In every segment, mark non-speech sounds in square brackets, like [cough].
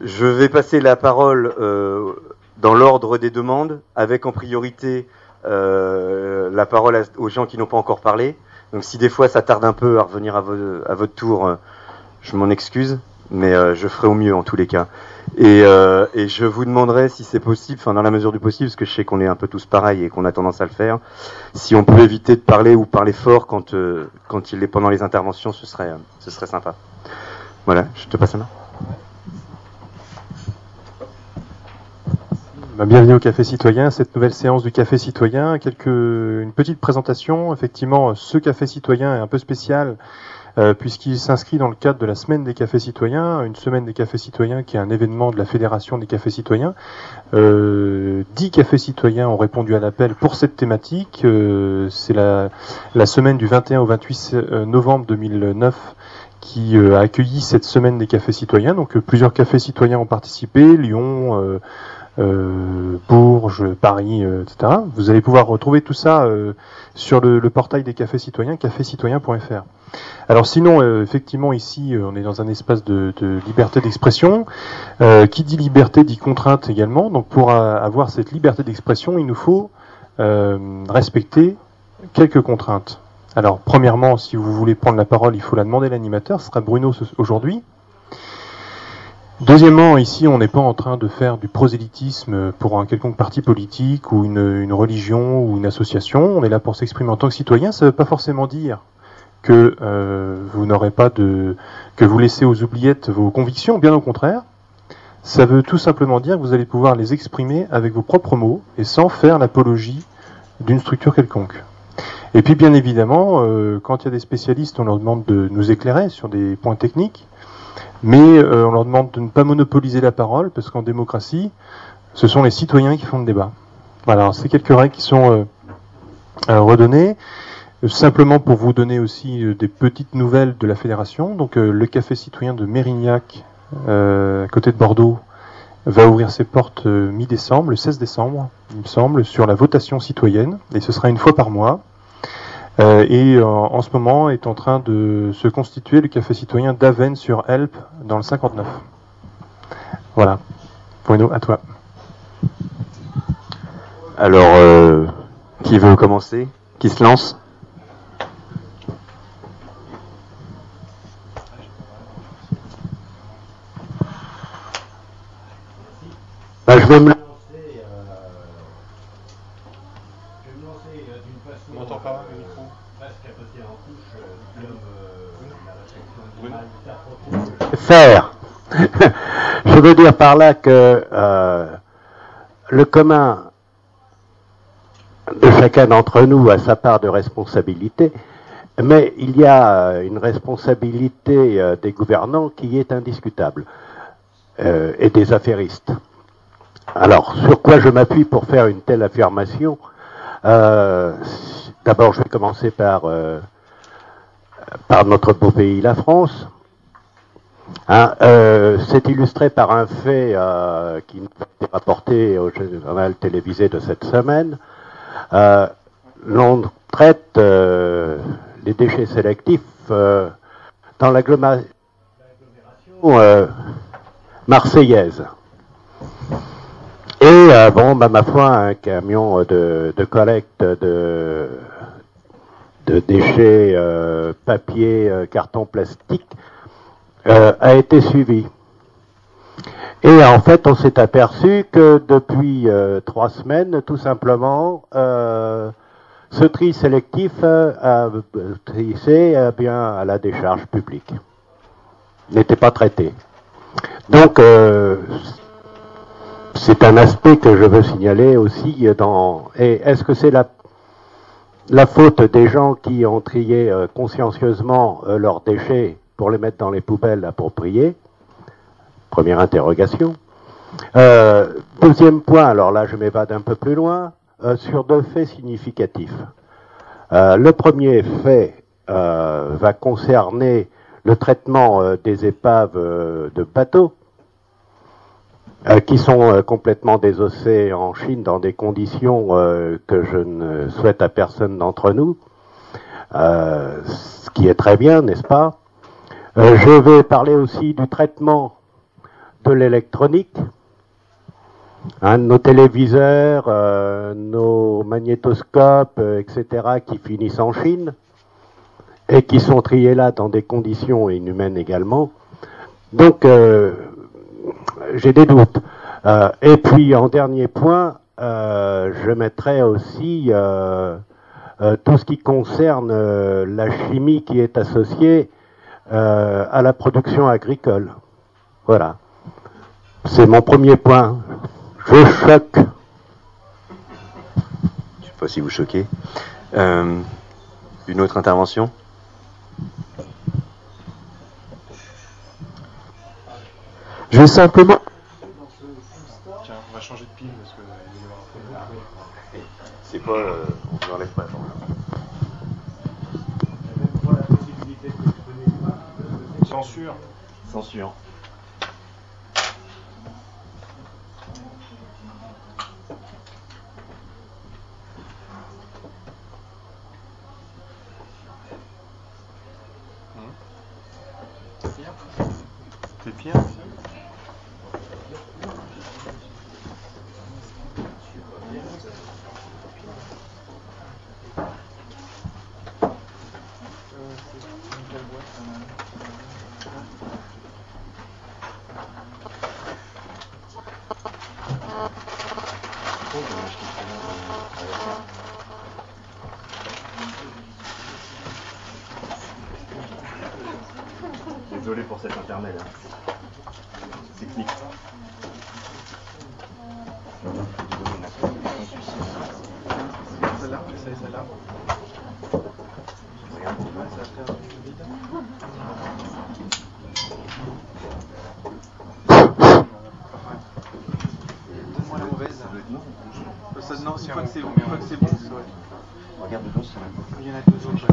Je vais passer la parole euh, dans l'ordre des demandes, avec en priorité euh, la parole aux gens qui n'ont pas encore parlé. Donc si des fois ça tarde un peu à revenir à, vo- à votre tour, euh, je m'en excuse, mais je ferai au mieux en tous les cas. Et, je vous demanderai si c'est possible, enfin dans la mesure du possible, parce que je sais qu'on est un peu tous pareils et qu'on a tendance à le faire, si on peut éviter de parler ou parler fort quand, quand il est pendant les interventions, ce serait, ce serait sympa. Voilà, je te passe la main. Bienvenue au Café Citoyen, cette nouvelle séance du Café Citoyen. Quelques, une petite présentation. Effectivement, ce Café Citoyen est un peu spécial euh, puisqu'il s'inscrit dans le cadre de la Semaine des Cafés Citoyens, une Semaine des Cafés Citoyens qui est un événement de la Fédération des Cafés Citoyens. Euh, dix cafés citoyens ont répondu à l'appel pour cette thématique. Euh, C'est la, la semaine du 21 au 28 euh, novembre 2009 qui euh, a accueilli cette Semaine des Cafés Citoyens. Donc plusieurs cafés citoyens ont participé, Lyon, euh, Bourges, Paris, euh, etc. Vous allez pouvoir retrouver tout ça euh, sur le, portail des cafés citoyens, cafécitoyen.fr. Alors sinon, euh, effectivement, ici, on est dans un espace de, de liberté d'expression. Qui dit liberté dit contrainte également. Donc pour avoir cette liberté d'expression, il nous faut respecter quelques contraintes. Alors premièrement, si vous voulez prendre la parole, il faut la demander à l'animateur. Ce sera Bruno aujourd'hui. Deuxièmement, ici, on n'est pas en train de faire du prosélytisme pour un quelconque parti politique ou une, religion ou une association. On est là pour s'exprimer en tant que citoyen. Ça ne veut pas forcément dire que euh, vous n'aurez pas de que vous laissez aux oubliettes vos convictions. Bien au contraire, ça veut tout simplement dire que vous allez pouvoir les exprimer avec vos propres mots et sans faire l'apologie d'une structure quelconque. Et puis, bien évidemment, euh, quand il y a des spécialistes, on leur demande de nous éclairer sur des points techniques. Mais euh, on leur demande de ne pas monopoliser la parole, parce qu'en démocratie, ce sont les citoyens qui font le débat. Voilà, c'est quelques règles qui sont euh, euh, redonnées. Simplement pour vous donner aussi des petites nouvelles de la fédération. Donc le café citoyen de Mérignac, à côté de Bordeaux, va ouvrir ses portes mi-décembre, le 16 décembre, il me semble, sur la votation citoyenne. Et ce sera une fois par mois. Euh, et euh, en ce moment est en train de se constituer le café citoyen d'Aven sur Help dans le 59. Voilà. Bruno, à toi. Alors, euh, qui veut commencer? Qui se lance? Bah, faire. [laughs] je veux dire par là que euh, le commun de chacun d'entre nous a sa part de responsabilité, mais il y a euh, une responsabilité euh, des gouvernants qui est indiscutable et des affairistes. Alors, sur quoi je m'appuie pour faire une telle affirmation? D'abord, je vais commencer par notre beau pays, la France. Hein, euh, C'est illustré par un fait euh, qui nous a été rapporté au journal télévisé de cette semaine. Euh, L'on traite les déchets sélectifs dans l'agglomération marseillaise. Et bon, bah, ma foi, un camion de, collecte de, de déchets papier, carton, plastique euh, a été suivi. Et en fait, on s'est aperçu que depuis euh, trois semaines, tout simplement, euh, ce tri sélectif a trissé euh, bien à la décharge publique. N'était pas traité. Donc, c'est un aspect que je veux signaler aussi dans. Et est-ce que c'est la la faute des gens qui ont trié consciencieusement leurs déchets pour les mettre dans les poubelles appropriées Première interrogation. Euh, deuxième point, alors là je m'évade un peu plus loin, euh, sur deux faits significatifs. Euh, le premier fait va concerner le traitement des épaves de bateaux qui sont complètement désossés en Chine dans des conditions que je ne souhaite à personne d'entre nous, ce qui est très bien, n'est-ce pas? Euh, Je vais parler aussi du traitement de l'électronique, hein, nos téléviseurs, euh, nos magnétoscopes, euh, etc., qui finissent en Chine et qui sont triés là dans des conditions inhumaines également. Donc, j'ai des doutes. et puis, en dernier point, je mettrai aussi tout ce qui concerne la chimie qui est associée à la production agricole. Voilà. C'est mon premier point. Je choque. Je sais pas si vous choquez. Euh, une autre intervention? Je vais simplement. Tiens, on va changer de pile parce que. C'est pas. Euh, on n'enlève pas. Censure. Censure. C'est pire intermède. Hein. Technique. Celle-là, j'essaie celle-là. Mauvaise. Ça, non, une fois que c'est bon, une fois que c'est bon, c'est. Regarde dedans, c'est Il y en a deux autres.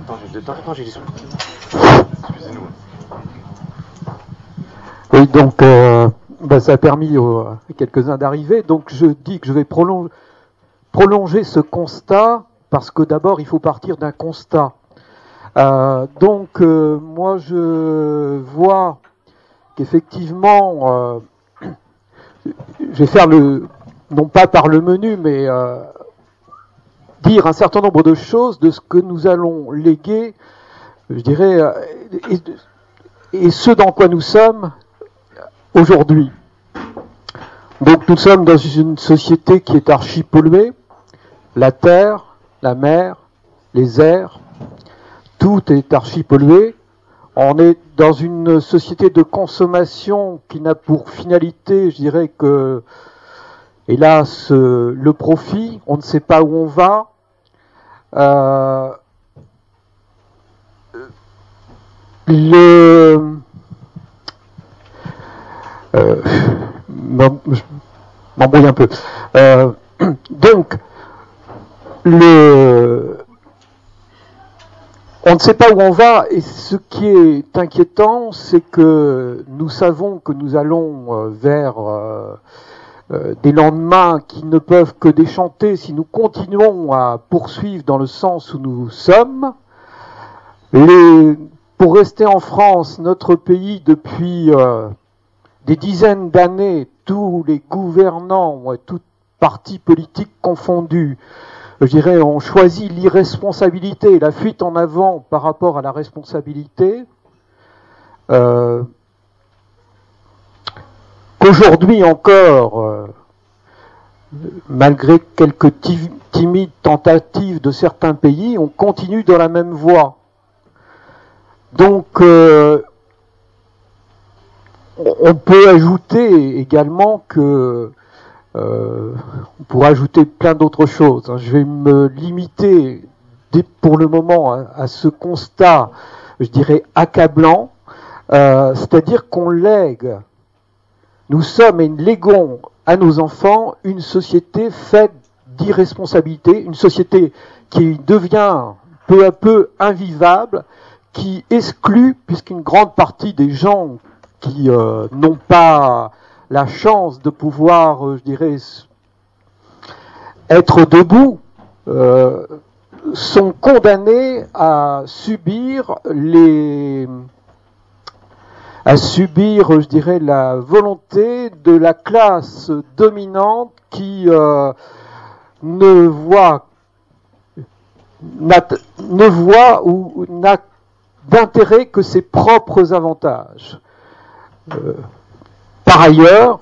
Attends, j'ai deux attends, j'ai des sous. Donc euh, ben, ça a permis à quelques-uns d'arriver. Donc je dis que je vais prolonger, ce constat parce que d'abord il faut partir d'un constat. Euh, donc euh, moi je vois qu'effectivement, je vais faire le, non pas par le menu, mais dire un certain nombre de choses de ce que nous allons léguer, je dirais, et ce dans quoi nous sommes aujourd'hui. Donc nous sommes dans une société qui est archi polluée. La terre, la mer, les airs, tout est archi pollué. On est dans une société de consommation qui n'a pour finalité, je dirais que, hélas, euh, le profit. On ne sait pas où on va. Euh, le je m'embrouille un peu. Euh, [clears throat] donc, on ne sait pas où on va et ce qui est inquiétant, c'est que nous savons que nous allons euh, vers euh, euh, des lendemains qui ne peuvent que déchanter si nous continuons à poursuivre dans le sens où nous sommes. Pour rester en France, notre pays depuis euh, des dizaines d'années, tous les gouvernants, toutes partis politiques confondus, je dirais, ont choisi l'irresponsabilité, la fuite en avant par rapport à la responsabilité. Euh, Qu'aujourd'hui encore, euh, malgré quelques timides tentatives de certains pays, on continue dans la même voie. Donc, euh, on peut ajouter également que euh, on pourrait ajouter plein d'autres choses. Je vais me limiter pour le moment à, à ce constat, je dirais accablant, euh, c'est-à-dire qu'on lègue, nous sommes et nous léguons à nos enfants une société faite d'irresponsabilité, une société qui devient peu à peu invivable, qui exclut, puisqu'une grande partie des gens qui euh, n'ont pas la chance de pouvoir, euh, je dirais, être debout, euh, sont condamnés à subir les à subir, je dirais, la volonté de la classe dominante qui ne voit ne voit ou n'a d'intérêt que ses propres avantages. Euh, par ailleurs,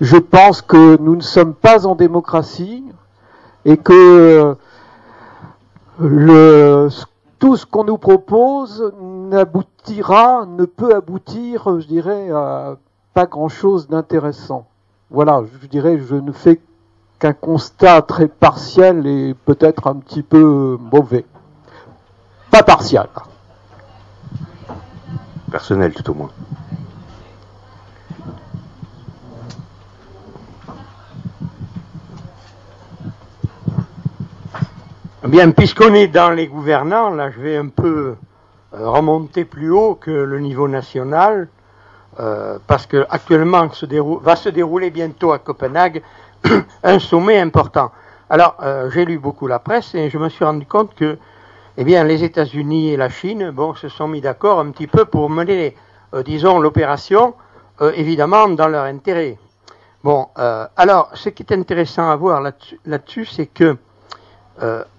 je pense que nous ne sommes pas en démocratie et que le, tout ce qu'on nous propose n'aboutira, ne peut aboutir, je dirais, à pas grand-chose d'intéressant. Voilà, je dirais, je ne fais qu'un constat très partiel et peut-être un petit peu mauvais. Pas partial. Personnel tout au moins. Bien, puisqu'on est dans les gouvernants, là je vais un peu euh, remonter plus haut que le niveau national, euh, parce que actuellement va se dérouler bientôt à Copenhague [clears throat] un sommet important. Alors, euh, j'ai lu beaucoup la presse et je me suis rendu compte que, eh bien, les États-Unis et la Chine, bon, se sont mis d'accord un petit peu pour mener, disons, l'opération, évidemment, dans leur intérêt. Bon, alors, ce qui est intéressant à voir là-dessus, c'est que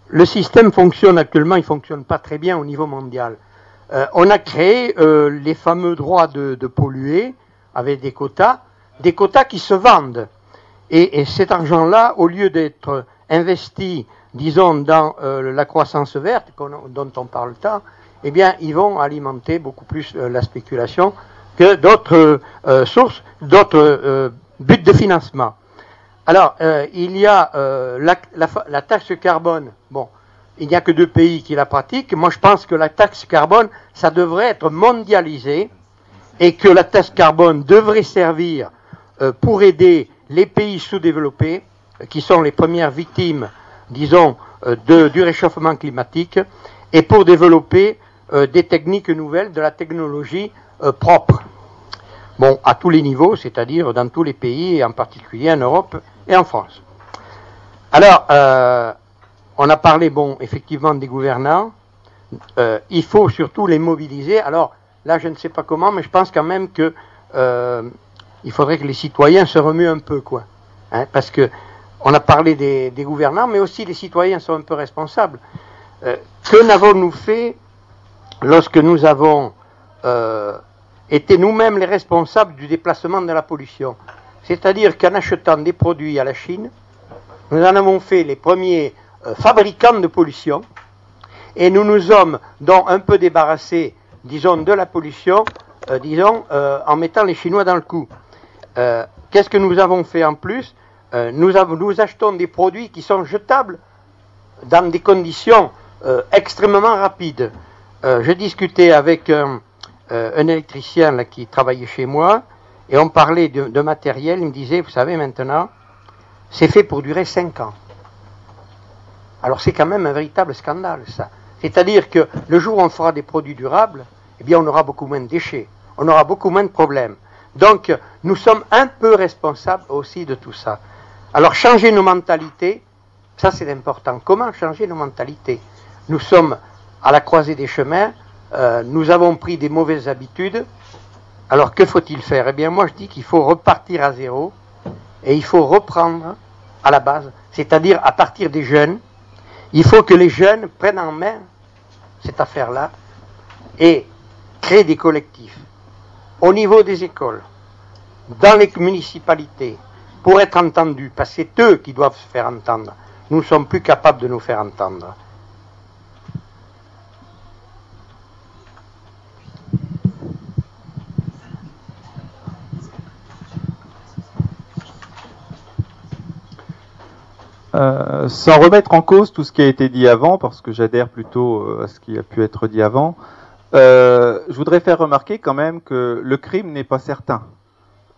le système fonctionne actuellement, il ne fonctionne pas très bien au niveau mondial. Euh, on a créé euh, les fameux droits de, polluer avec des quotas, des quotas qui se vendent. Et, cet argent-là, au lieu d'être investi, disons, dans euh, la croissance verte dont on parle tant, eh bien, ils vont alimenter beaucoup plus la spéculation que d'autres sources, d'autres buts de financement. Alors, euh, il y a euh, la, taxe carbone. Bon, il n'y a que deux pays qui la pratiquent. Moi, je pense que la taxe carbone, ça devrait être mondialisé et que la taxe carbone devrait servir euh, pour aider les pays sous-développés, qui sont les premières victimes, disons, du réchauffement climatique, et pour développer des techniques nouvelles, de la technologie propre. Bon, à tous les niveaux, c'est-à-dire dans tous les pays, et en particulier en Europe et en France. Alors, euh, on a parlé, bon, effectivement, des gouvernants. Euh, il faut surtout les mobiliser. Alors, là, je ne sais pas comment, mais je pense quand même que euh, il faudrait que les citoyens se remuent un peu, quoi. Hein, parce que on a parlé des, des, gouvernants, mais aussi les citoyens sont un peu responsables. que n'avons-nous fait lorsque nous avons été nous-mêmes les responsables du déplacement de la pollution? C'est-à-dire qu'en achetant des produits à la Chine, nous en avons fait les premiers euh, fabricants de pollution, et nous nous sommes donc un peu débarrassés, disons, de la pollution, euh, disons, euh, en mettant les Chinois dans le coup. Qu'est-ce que nous avons fait en plus? Nous, nous, achetons des produits qui sont jetables dans des conditions extrêmement rapides. J'ai discuté avec un, électricien qui travaillait chez moi, et on parlait de, matériel, il me disait, vous savez maintenant, c'est fait pour durer 5 ans. Alors c'est quand même un véritable scandale, ça. C'est-à-dire que le jour où on fera des produits durables, eh bien on aura beaucoup moins de déchets, on aura beaucoup moins de problèmes. Donc nous sommes un peu responsables aussi de tout ça. Alors changer nos mentalités, ça c'est important. Comment changer nos mentalités? Nous sommes à la croisée des chemins, euh, nous avons pris des mauvaises habitudes, alors que faut-il faire? Eh bien moi je dis qu'il faut repartir à zéro et il faut reprendre à la base, c'est-à-dire à partir des jeunes. Il faut que les jeunes prennent en main cette affaire-là et créent des collectifs au niveau des écoles, dans les municipalités, pour être entendus, parce que c'est eux qui doivent se faire entendre. Nous ne sommes plus capables de nous faire entendre. Euh, sans remettre en cause tout ce qui a été dit avant, parce que j'adhère plutôt euh, à ce qui a pu être dit avant, euh, je voudrais faire remarquer quand même que le crime n'est pas certain.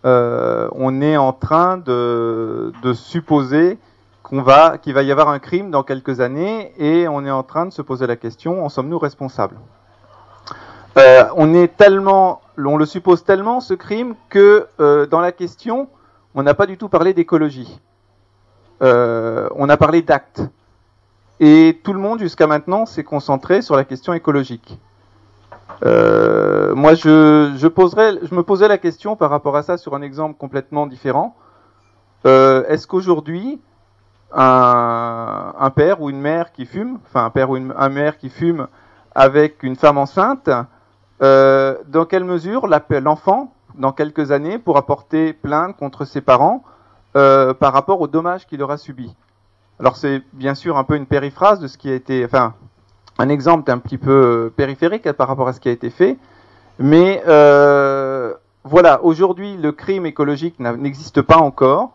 on est en train de, supposer qu'on va, qu'il va y avoir un crime dans quelques années, et on est en train de se poser la question en sommes-nous responsables? On est tellement, on le suppose tellement ce crime que dans la question, on n'a pas du tout parlé d'écologie. Euh, on a parlé d'actes. Et tout le monde, jusqu'à maintenant, s'est concentré sur la question écologique. Euh, moi, je, je, me posais la question par rapport à ça sur un exemple complètement différent. Euh, Est-ce qu'aujourd'hui, un, père ou une mère qui fume, enfin un père ou une un mère qui fume avec une femme enceinte, dans quelle mesure l'enfant, dans quelques années, pourra porter plainte contre ses parents euh, par rapport aux dommages qu'il aura subis Alors c'est bien sûr un peu une périphrase de ce qui a été, enfin un exemple un petit peu périphérique par rapport à ce qui a été fait, mais euh, voilà, aujourd'hui le crime écologique n'existe pas encore.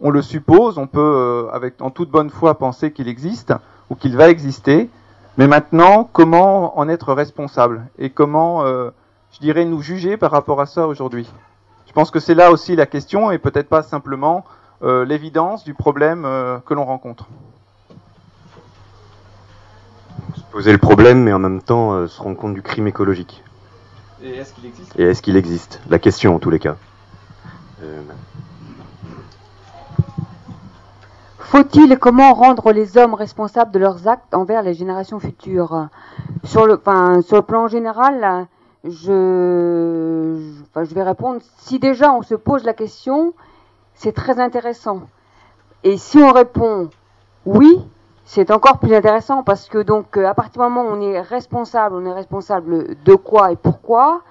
On le suppose, on peut, euh, avec en toute bonne foi, penser qu'il existe ou qu'il va exister. Mais maintenant, comment en être responsable et comment, euh, je dirais, nous juger par rapport à ça aujourd'hui? Je pense que c'est là aussi la question et peut-être pas simplement euh, l'évidence du problème euh, que l'on rencontre. Se poser le problème, mais en même temps euh, se rendre compte du crime écologique. Et est-ce qu'il existe? Et est-ce qu'il existe? La question en tous les cas. Euh, Faut-il et comment rendre les hommes responsables de leurs actes envers les générations futures? Sur le, enfin, sur le plan général, je, je, enfin, je vais répondre. Si déjà on se pose la question, c'est très intéressant. Et si on répond oui, c'est encore plus intéressant parce que donc à partir du moment où on est responsable, on est responsable de quoi et pourquoi.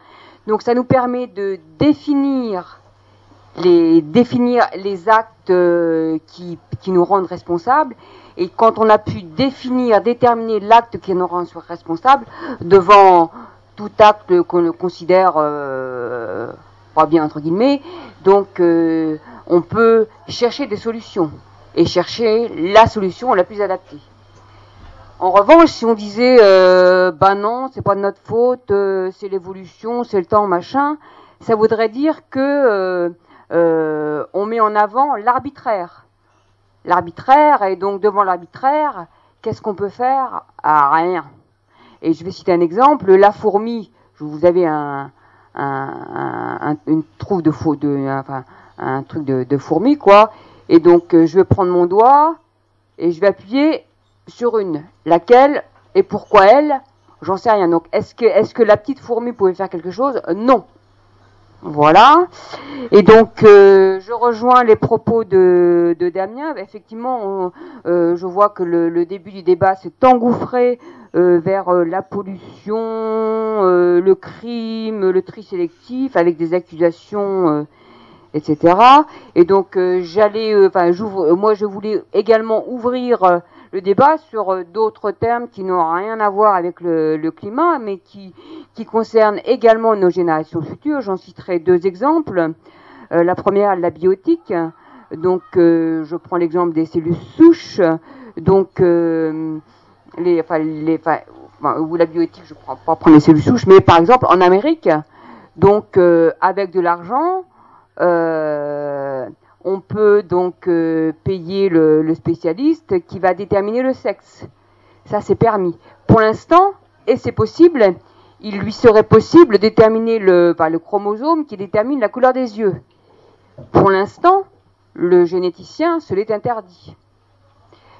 Donc ça nous permet de définir les définir les actes qui, qui nous rendent responsables. Et quand on a pu définir, déterminer l'acte qui nous rend responsable devant tout acte qu'on considère euh, bien entre guillemets, donc euh, on peut chercher des solutions et chercher la solution la plus adaptée. En revanche, si on disait ben non, c'est pas de notre faute, euh, c'est l'évolution, c'est le temps, machin, ça voudrait dire que euh, euh, on met en avant l'arbitraire. L'arbitraire, et donc devant l'arbitraire, qu'est-ce qu'on peut faire? À rien. Et je vais citer un exemple, la fourmi, vous avez un, un, un une trouve de, faux, un truc de, fourmi, quoi. Et donc, euh, je vais prendre mon doigt et je vais appuyer sur une. Laquelle et pourquoi elle? J'en sais rien. Donc, est-ce que, est-ce que la petite fourmi pouvait faire quelque chose? Non. Voilà. Et donc, euh, je rejoins les propos de, Damien. Effectivement, euh, je vois que le, début du débat s'est engouffré vers la pollution, le crime, le tri sélectif, avec des accusations etc. Et donc euh, j'allais, euh, enfin, euh, moi je voulais également ouvrir le débat sur d'autres termes qui n'ont rien à voir avec le, climat, mais qui, concernent également nos générations futures. J'en citerai deux exemples. la première, la biotique. Donc, je prends l'exemple des cellules souches. Donc, les, enfin, les, enfin, ou la biotique, je ne prends pas prendre les cellules souches, mais par exemple en Amérique, donc avec de l'argent, on peut donc euh, payer le, spécialiste qui va déterminer le sexe. Ça, c'est permis. Pour l'instant, et c'est possible, il lui serait possible de déterminer le, enfin, le chromosome qui détermine la couleur des yeux. Pour l'instant, le généticien se l'est interdit.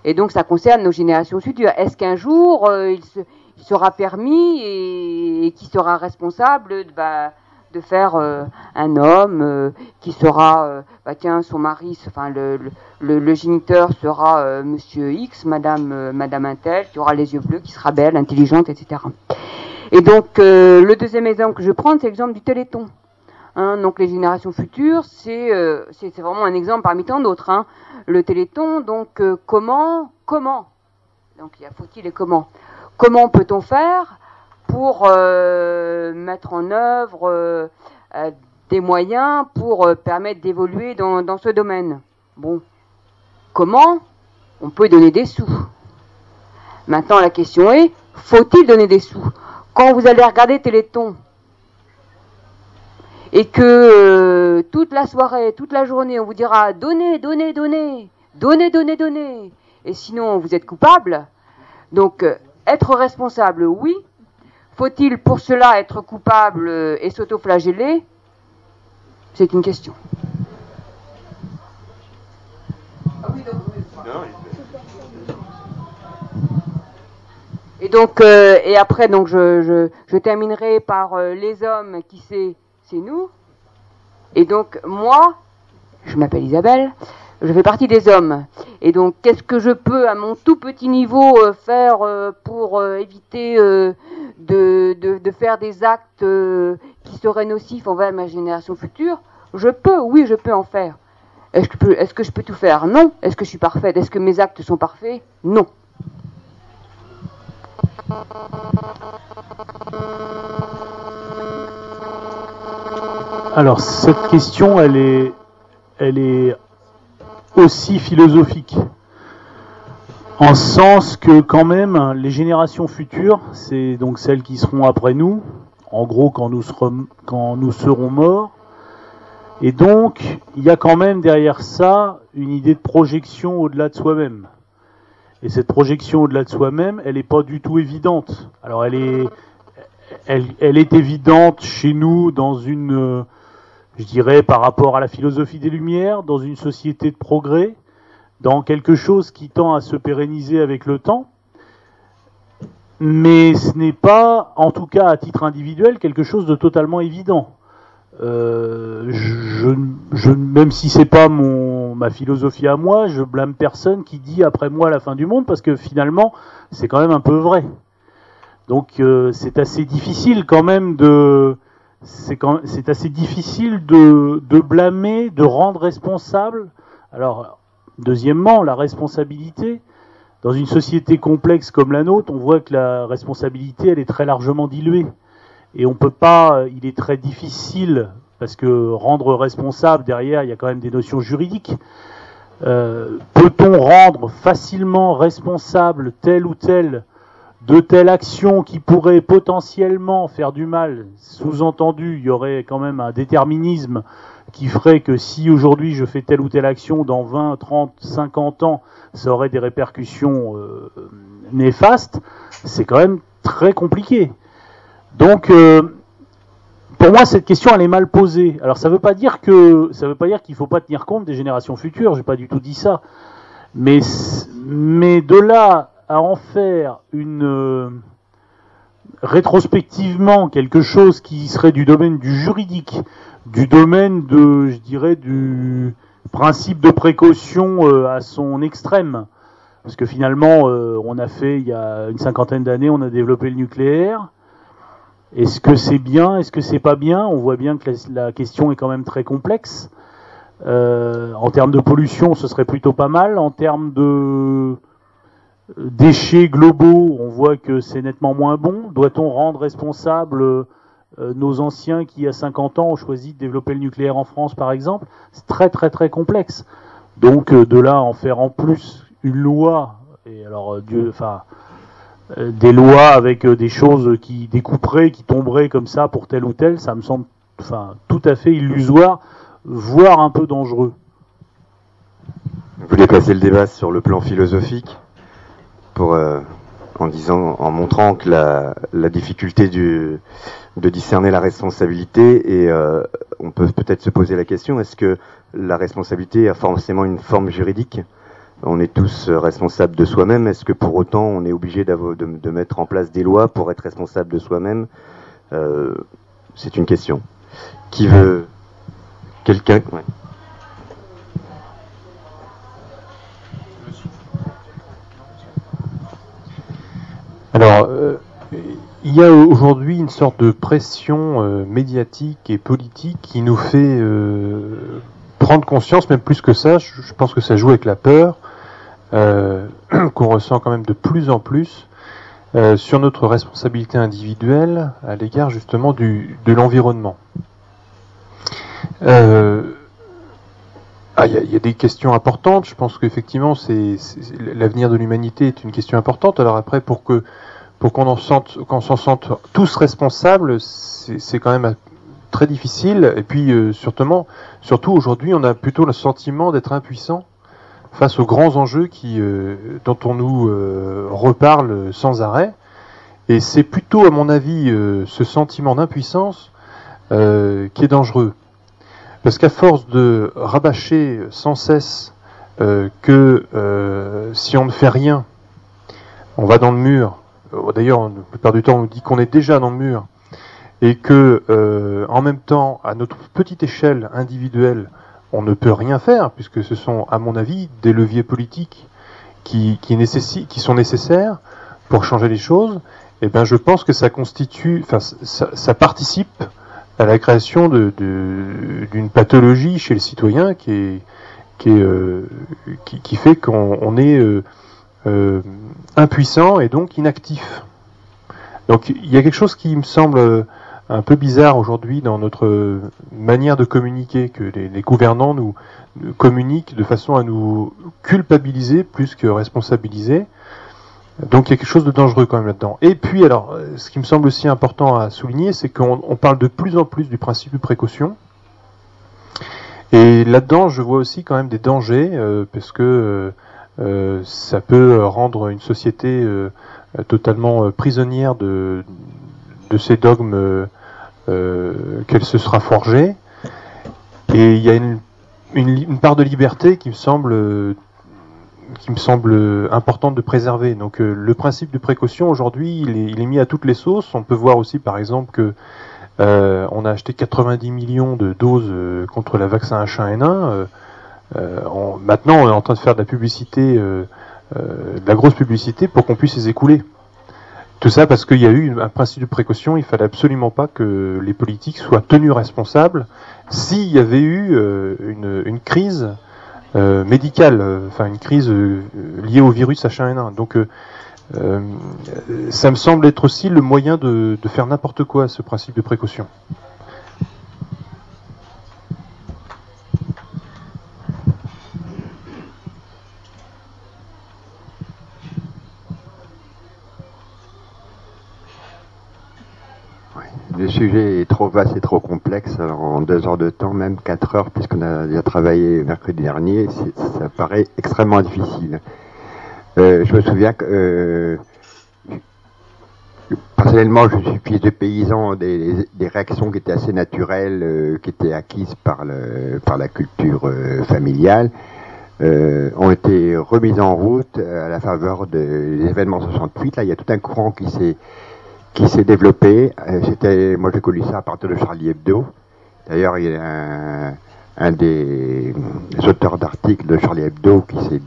Et donc, ça concerne nos générations futures. Est-ce qu'un jour, euh, il, se, il, sera permis et, et qui sera responsable bah, de faire euh, un homme euh, qui sera, euh, bah tiens, son mari, enfin le, géniteur sera Monsieur X, Madame Madame Intel, qui aura les yeux bleus, qui sera belle, intelligente, etc. Et donc le deuxième exemple que je prends, c'est l'exemple du Téléthon. Hein, donc les générations futures, c'est c'est vraiment un exemple parmi tant d'autres. Hein. Le Téléthon, donc comment comment donc il y faut-il et comment comment peut-on faire pour euh, mettre en œuvre euh, euh, des moyens pour permettre d'évoluer dans, ce domaine. Bon, comment On peut donner des sous? Maintenant, la question est, faut-il donner des sous? Quand vous allez regarder Téléthon et que toute la soirée, toute la journée, on vous dira donnez, donnez, donnez, donnez, donnez, donnez, et sinon vous êtes coupable. Donc, être responsable, oui, faut-il pour cela être coupable et s'autoflageller? C'est une question. Et donc, euh, et après, donc, je terminerai par euh, les hommes qui c'est, c'est nous. Et donc, moi, je m'appelle Isabelle, je fais partie des hommes. Et donc, qu'est-ce que je peux, à mon tout petit niveau, euh, faire euh, pour euh, éviter de, faire des actes qui seraient nocifs envers ma génération future? Je peux, oui, je peux en faire. Est-ce que, je peux- est-ce que je peux tout faire? Non. Est-ce que je suis parfaite? Est-ce que mes actes sont parfaits? Non. Alors cette question, elle est, elle est aussi philosophique, en sens que quand même les générations futures, c'est donc celles qui seront après nous, en gros quand nous serons, quand nous serons morts, et donc il y a quand même derrière ça une idée de projection au-delà de soi-même. Et cette projection au-delà de soi-même, elle n'est pas du tout évidente. Alors elle est, elle, est évidente chez nous dans une je dirais, par rapport à la philosophie des Lumières, dans une société de progrès, dans quelque chose qui tend à se pérenniser avec le temps. Mais ce n'est pas, en tout cas à titre individuel, quelque chose de totalement évident. Euh, même si c'est pas mon ma philosophie à moi, je blâme personne qui dit après moi la fin du monde parce que finalement c'est quand même un peu vrai. Donc euh, c'est assez difficile quand même de c'est assez difficile de, de blâmer, de rendre responsable. Alors, deuxièmement, la responsabilité. Dans une société complexe comme la nôtre, on voit que la responsabilité, elle est très largement diluée. Et on peut pas, il est très difficile, parce que rendre responsable, derrière, il y a quand même des notions juridiques. Euh, Peut-on rendre facilement responsable tel ou tel de telle action qui pourrait potentiellement faire du mal, sous-entendu, il y aurait quand même un déterminisme qui ferait que si aujourd'hui je fais telle ou telle action, dans 20, 30, 50 ans, ça aurait des répercussions euh, néfastes, c'est quand même très compliqué. Donc, euh, pour moi, cette question, elle est mal posée. Alors, ça ne veut pas dire que ça veut pas dire qu'il ne faut pas tenir compte des générations futures. J'ai pas du tout dit ça. Mais, mais de là à en faire une euh, rétrospectivement quelque chose qui serait du domaine du juridique, du domaine de, je dirais, du principe de précaution euh, à son extrême. Parce que finalement, euh, on a fait, il y a une cinquantaine d'années, on a développé le nucléaire. Est-ce que c'est bien Est-ce que c'est pas bien? On voit bien que la, question est quand même très complexe. En termes de pollution, ce serait plutôt pas mal. En termes de déchets globaux, on voit que c'est nettement moins bon. Doit-on rendre responsable euh, nos anciens qui, à 50 ans, ont choisi de développer le nucléaire en France, par exemple? C'est très très très complexe. Donc euh, de là en faire en plus une loi, et alors euh, Dieu, enfin des lois avec des choses qui découperaient, qui tomberaient comme ça pour tel ou tel, ça me semble enfin tout à fait illusoire, voire un peu dangereux. Vous voulez placer le débat sur le plan philosophique? Pour euh, en disant, en montrant que la, difficulté de discerner la responsabilité et euh, on peut peut-être se poser la question est-ce que la responsabilité a forcément une forme juridique? On est tous responsables de soi-même. Est-ce que pour autant on est obligé de, de, mettre en place des lois pour être responsable de soi-même? Euh, C'est une question. Qui veut Quelqu'un. Alors, euh, il y a aujourd'hui une sorte de pression euh, médiatique et politique qui nous fait euh, prendre conscience, même plus que ça, je, pense que ça joue avec la peur, [clears throat] qu'on ressent quand même de plus en plus, sur notre responsabilité individuelle à l'égard justement de l'environnement. Euh, ah, il y, a des questions importantes. Je pense qu'effectivement, c'est, l'avenir de l'humanité est une question importante. Alors après, pour que pour qu'on en sente, qu'on s'en sente tous responsables, c'est quand même très difficile. Et puis, euh, surtout, aujourd'hui, on a plutôt le sentiment d'être impuissant face aux grands enjeux qui, euh, dont on nous euh, reparle sans arrêt. Et c'est plutôt, à mon avis, ce sentiment d'impuissance qui est dangereux. Parce qu'à force de rabâcher sans cesse euh, que si on ne fait rien, on va dans le mur, d'ailleurs, la plupart du temps, on nous dit qu'on est déjà dans le mur et que, euh, en même temps, à notre petite échelle individuelle, on ne peut rien faire puisque ce sont, à mon avis, des leviers politiques qui, qui, qui sont nécessaires pour changer les choses. Et ben, je pense que ça constitue, enfin, ça, ça participe à la création d'une de, pathologie chez le citoyen qui euh, fait qu'on est euh, euh, impuissant et donc inactif. Donc il y a quelque chose qui me semble un peu bizarre aujourd'hui dans notre manière de communiquer, que les, gouvernants nous communiquent de façon à nous culpabiliser plus que responsabiliser. Donc il y a quelque chose de dangereux quand même là-dedans. Et puis alors, ce qui me semble aussi important à souligner, c'est qu'on parle de plus en plus du principe de précaution. Et là-dedans, je vois aussi quand même des dangers, euh, parce que euh, euh ça peut rendre une société euh, totalement prisonnière de, de ces dogmes qu'elle se sera forgée. Et il y a une, une, une, part de liberté qui me semble qui me semble importante de préserver. Donc le principe de précaution aujourd'hui, il est, mis à toutes les sauces. On peut voir aussi par exemple que euh, on a acheté 90 millions de doses euh, contre le vaccin H1N1. Euh, maintenant, on est en train de faire de la publicité, de la grosse publicité pour qu'on puisse les écouler. Tout ça parce qu'il y a eu un principe de précaution, il fallait absolument pas que les politiques soient tenus responsables s'il y avait eu une, crise médicale, enfin une crise liée au virus H1N1. Donc euh, ça me semble être aussi le moyen de faire n'importe quoi, ce principe de précaution. Le sujet est trop vaste et trop complexe. En deux heures de temps, même quatre heures, puisqu'on a déjà travaillé mercredi dernier, ça paraît extrêmement difficile. Euh, je me souviens que euh, personnellement, je suis fils de paysan, des, réactions qui étaient assez naturelles, euh, qui étaient acquises par, le, par la culture familiale, ont été remises en route à la faveur des événements 68. Là, il y a tout un courant qui s'est qui s'est développé. C'était, moi, j'ai connu ça à partir de Charlie Hebdo. D'ailleurs, il y a un des, auteurs d'articles de Charlie Hebdo qui s'est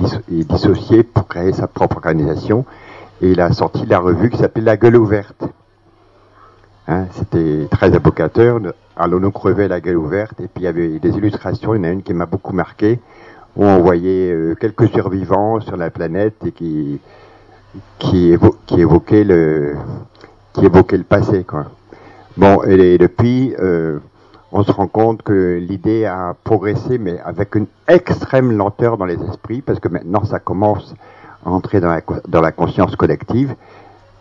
dissocié pour créer sa propre organisation et il a sorti la revue qui s'appelle La Gueule ouverte. Hein, C'était très évocateur. Allons-nous crever la gueule ouverte Et puis il y avait des illustrations. Il y en a une qui m'a beaucoup marqué où on voyait euh, quelques survivants sur la planète et qui qui, qui évoquait le qui évoquait le passé quoi. Bon et, depuis euh, on se rend compte que l'idée a progressé, mais avec une extrême lenteur dans les esprits, parce que maintenant ça commence à entrer dans la, conscience collective.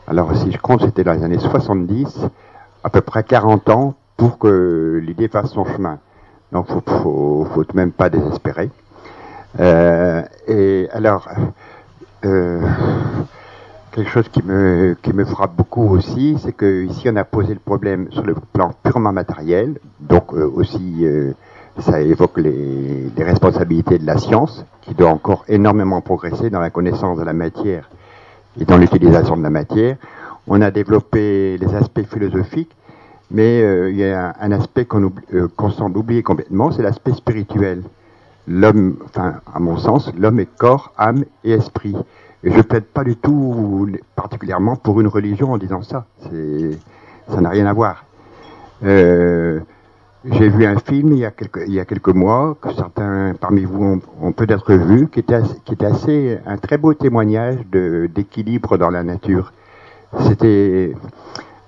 Alors si je compte, c'était dans les années 70, à peu près 40 ans pour que l'idée fasse son chemin. Donc faut, faut, faut même pas désespérer. Euh, et alors, euh, quelque chose qui me, qui me frappe beaucoup aussi, c'est que ici on a posé le problème sur le plan purement matériel, donc euh, aussi euh, ça évoque les, responsabilités de la science, qui doit encore énormément progresser dans la connaissance de la matière et dans l'utilisation de la matière. On a développé les aspects philosophiques, mais euh, il y a un, aspect qu'on qu semble oublier complètement, c'est l'aspect spirituel. L'homme, enfin à mon sens, l'homme est corps, âme et esprit. Et je plaide pas du tout particulièrement pour une religion en disant ça. Ça n'a rien à voir. Euh, j'ai vu un film il y a quelques, mois que certains parmi vous ont, peut-être vu, qui était, assez, un très beau témoignage d'équilibre dans la nature. C'était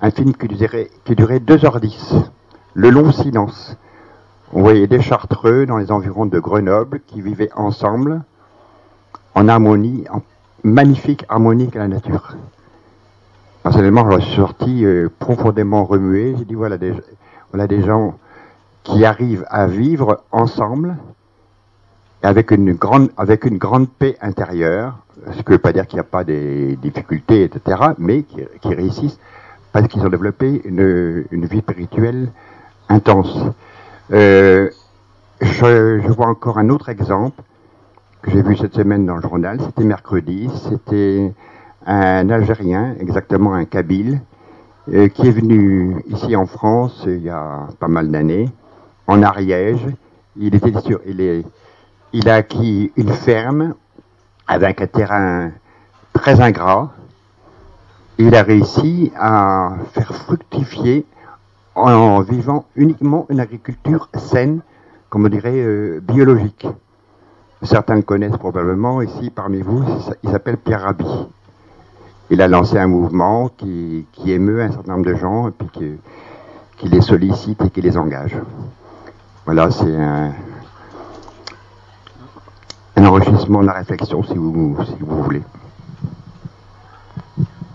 un film qui durait, qui durait 2h10. Le long silence. On voyait des chartreux dans les environs de Grenoble qui vivaient ensemble, en harmonie, en magnifique, harmonique à la nature. Personnellement, je suis sorti euh, profondément remué. J'ai dit voilà des, des gens qui arrivent à vivre ensemble avec une grande, avec une grande paix intérieure. Ce qui ne veut pas dire qu'il n'y a pas des difficultés, etc., mais qui, réussissent parce qu'ils ont développé une, une, vie spirituelle intense. Euh, je vois encore un autre exemple que j'ai vu cette semaine dans le journal, c'était mercredi, c'était un Algérien, exactement un Kabyle, euh, qui est venu ici en France il y a pas mal d'années, en Ariège. Il était sur, il a acquis une ferme avec un terrain très ingrat. Il a réussi à faire fructifier en vivant uniquement une agriculture saine, comme on dirait euh, biologique. Certains le connaissent probablement ici parmi vous, il s'appelle Pierre Rabhi. Il a lancé un mouvement qui, émeut un certain nombre de gens et qui, les sollicite et qui les engage. Voilà, c'est un, enrichissement de la réflexion, si vous, voulez.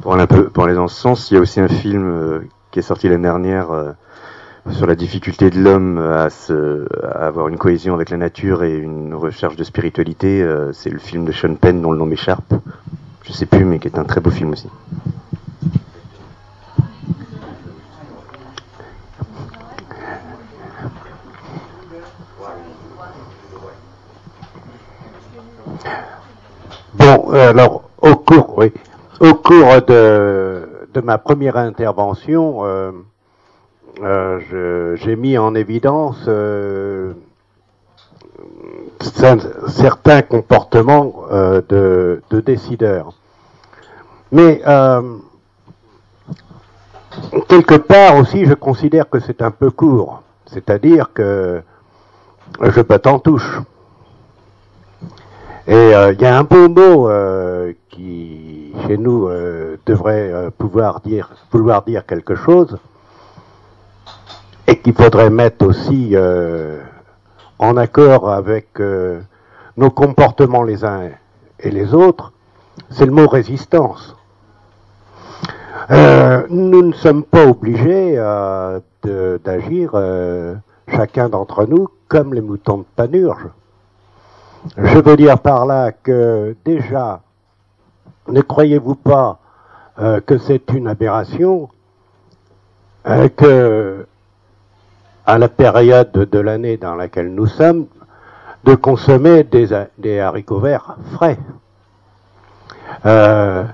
Pour aller, un peu, aller dans ce sens, il y a aussi un film euh, qui est sorti l'année dernière euh, sur la difficulté de l'homme à, se, à avoir une cohésion avec la nature et une recherche de spiritualité. euh, c'est le film de Sean Penn dont le nom m'écharpe. Je sais plus, mais qui est un très beau film aussi. Bon, alors, au cours, oui, au cours de, de ma première intervention, euh, j'ai mis en évidence euh, cer- certains comportements euh, de, de décideurs. Mais euh, quelque part aussi, je considère que c'est un peu court. C'est-à-dire que je pète en touche. Et euh, il y a un beau mot euh, qui, chez nous, euh, devrait euh, pouvoir dire, vouloir dire quelque chose, et qu'il faudrait mettre aussi euh, en accord avec euh, nos comportements les uns et les autres, c'est le mot résistance. Euh, nous ne sommes pas obligés d'agir, chacun d'entre nous, comme les moutons de panurge. Je veux dire par là que déjà, ne croyez-vous pas que c'est une aberration que à la période de l'année dans laquelle nous sommes, de consommer des, ha- des haricots verts frais. Euh,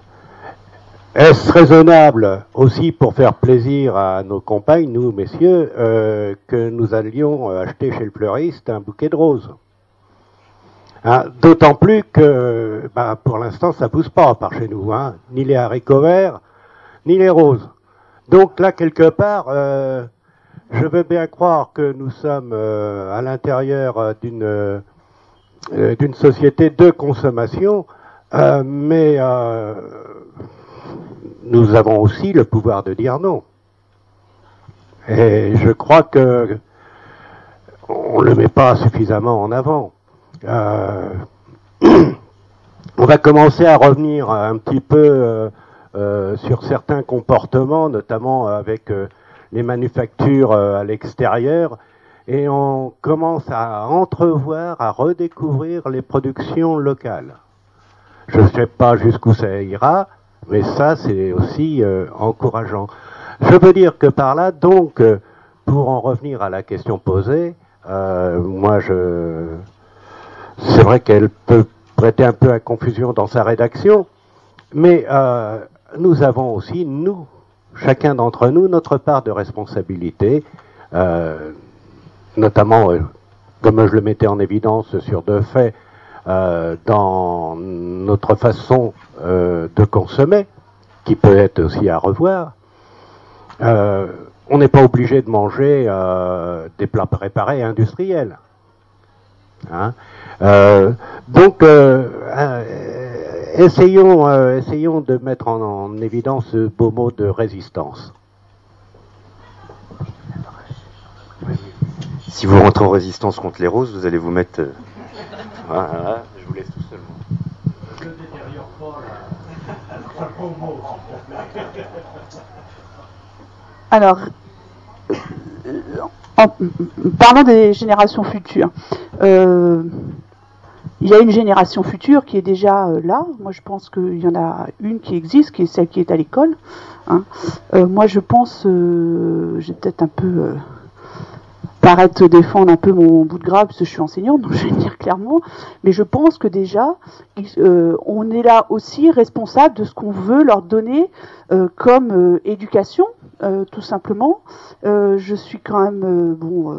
Est-ce raisonnable aussi pour faire plaisir à nos compagnes, nous messieurs, euh, que nous allions acheter chez le fleuriste un bouquet de roses? Hein, D'autant plus que bah, pour l'instant ça pousse pas par chez nous, hein, ni les haricots verts, ni les roses. Donc là quelque part, euh, je veux bien croire que nous sommes euh, à l'intérieur euh, d'une euh, d'une société de consommation, mais nous avons aussi le pouvoir de dire non. Et je crois que on ne le met pas suffisamment en avant. [clears throat] On va commencer à revenir un petit peu sur certains comportements, notamment avec les manufactures euh, à l'extérieur, et on commence à entrevoir, à redécouvrir les productions locales. Je ne sais pas jusqu'où ça ira, mais ça c'est aussi euh, encourageant. Je veux dire que par là, donc, euh, pour en revenir à la question posée, moi je c'est vrai qu'elle peut prêter un peu à confusion dans sa rédaction, mais nous avons aussi, nous, chacun d'entre nous, notre part de responsabilité, euh, notamment, euh, comme je le mettais en évidence sur deux faits, euh, dans notre façon euh, de consommer, qui peut être aussi à revoir. Euh, on n'est pas obligé de manger des plats préparés industriels. Hein donc, essayons, euh, essayons de mettre en, en évidence ce beau mot de résistance. Si vous rentrez en résistance contre les roses, vous allez vous mettre. euh, Voilà, je vous laisse tout seul. Alors, euh, en parlant des générations futures, euh, il y a une génération future qui est déjà euh, là. Moi, je pense qu'il y en a une qui existe, qui est celle qui est à l'école. hein. Euh, moi, je pense, euh, j'ai peut-être un peu paraître défendre un peu mon bout de gras parce que je suis enseignante, donc [laughs] je vais le dire clairement. Mais je pense que déjà, on est là aussi responsable de ce qu'on veut leur donner comme éducation, tout simplement. je suis quand même bon.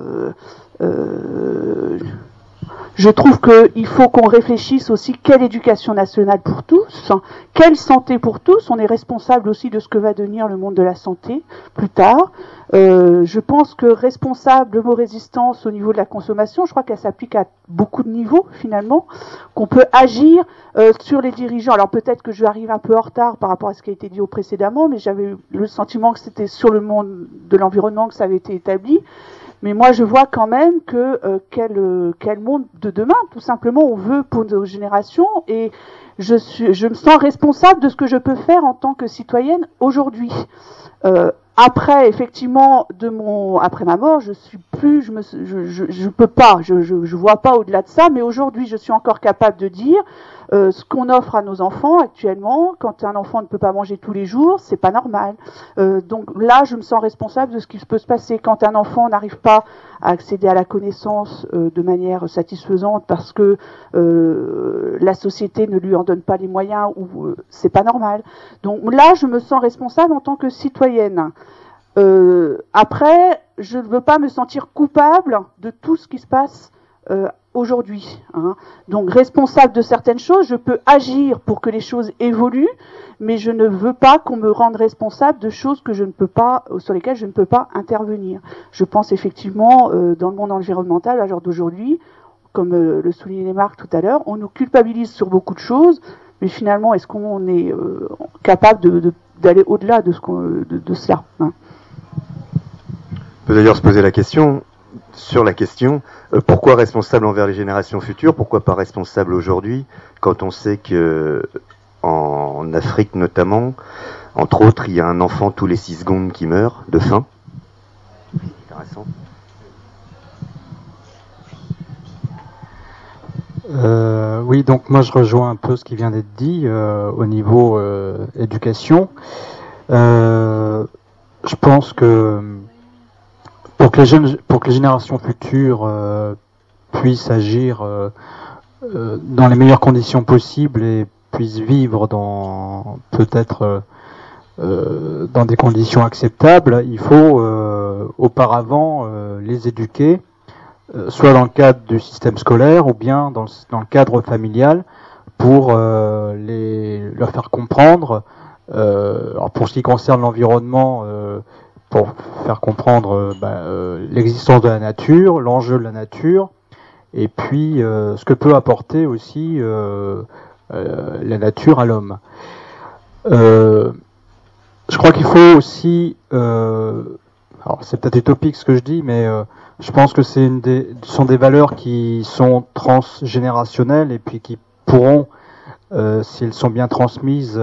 Je trouve qu'il faut qu'on réfléchisse aussi quelle éducation nationale pour tous, quelle santé pour tous. On est responsable aussi de ce que va devenir le monde de la santé plus tard. Euh, je pense que responsable, le mot résistance au niveau de la consommation, je crois qu'elle s'applique à beaucoup de niveaux finalement, qu'on peut agir euh, sur les dirigeants. Alors peut-être que je arrive un peu en retard par rapport à ce qui a été dit au précédemment, mais j'avais le sentiment que c'était sur le monde de l'environnement que ça avait été établi. Mais moi, je vois quand même que euh, quel, euh, quel monde de demain, tout simplement, on veut pour nos générations. Et je, suis, je me sens responsable de ce que je peux faire en tant que citoyenne aujourd'hui. Euh, après, effectivement, de mon après ma mort, je suis plus, je me, je, je, je peux pas, je, je, vois pas au-delà de ça. Mais aujourd'hui, je suis encore capable de dire euh, ce qu'on offre à nos enfants actuellement, quand un enfant ne peut pas manger tous les jours, c'est pas normal. Euh, donc là, je me sens responsable de ce qui peut se passer quand un enfant n'arrive pas à accéder à la connaissance euh, de manière satisfaisante parce que la société ne lui en donne pas les moyens ou c'est pas normal. Donc là, je me sens responsable en tant que citoyenne. après, je ne veux pas me sentir coupable de tout ce qui se passe aujourd'hui. Hein. Donc responsable de certaines choses, je peux agir pour que les choses évoluent, mais je ne veux pas qu'on me rende responsable de choses que je ne peux pas, sur lesquelles je ne peux pas intervenir. Je pense effectivement euh, dans le monde environnemental, à l'heure d'aujourd'hui, comme euh, le soulignait Marc tout à l'heure, on nous culpabilise sur beaucoup de choses, mais finalement, est-ce qu'on est, euh, capable d'aller au-delà de, cela hein? On peut d'ailleurs se poser la question, sur la question euh, pourquoi responsable envers les générations futures, pourquoi pas responsable aujourd'hui, quand on sait que en Afrique notamment, entre autres, il y a un enfant tous les six secondes qui meurt de faim. Intéressant. Euh, oui, donc moi je rejoins un peu ce qui vient d'être dit euh, au niveau éducation. je pense que pour que les générations futures euh, puissent agir euh, euh, dans les meilleures conditions possibles et puissent vivre dans peut-être dans des conditions acceptables, il faut auparavant les éduquer, soit dans le cadre du système scolaire ou bien dans le, dans le cadre familial, pour les, leur faire comprendre. alors pour ce qui concerne l'environnement, pour faire comprendre euh, bah, euh, l'existence de la nature, l'enjeu de la nature, et puis euh, ce que peut apporter aussi la nature à l'homme. je crois qu'il faut aussi, alors c'est peut-être utopique ce que je dis, mais je pense que c'est sont des valeurs qui sont transgénérationnelles et puis qui pourront, si elles sont bien transmises,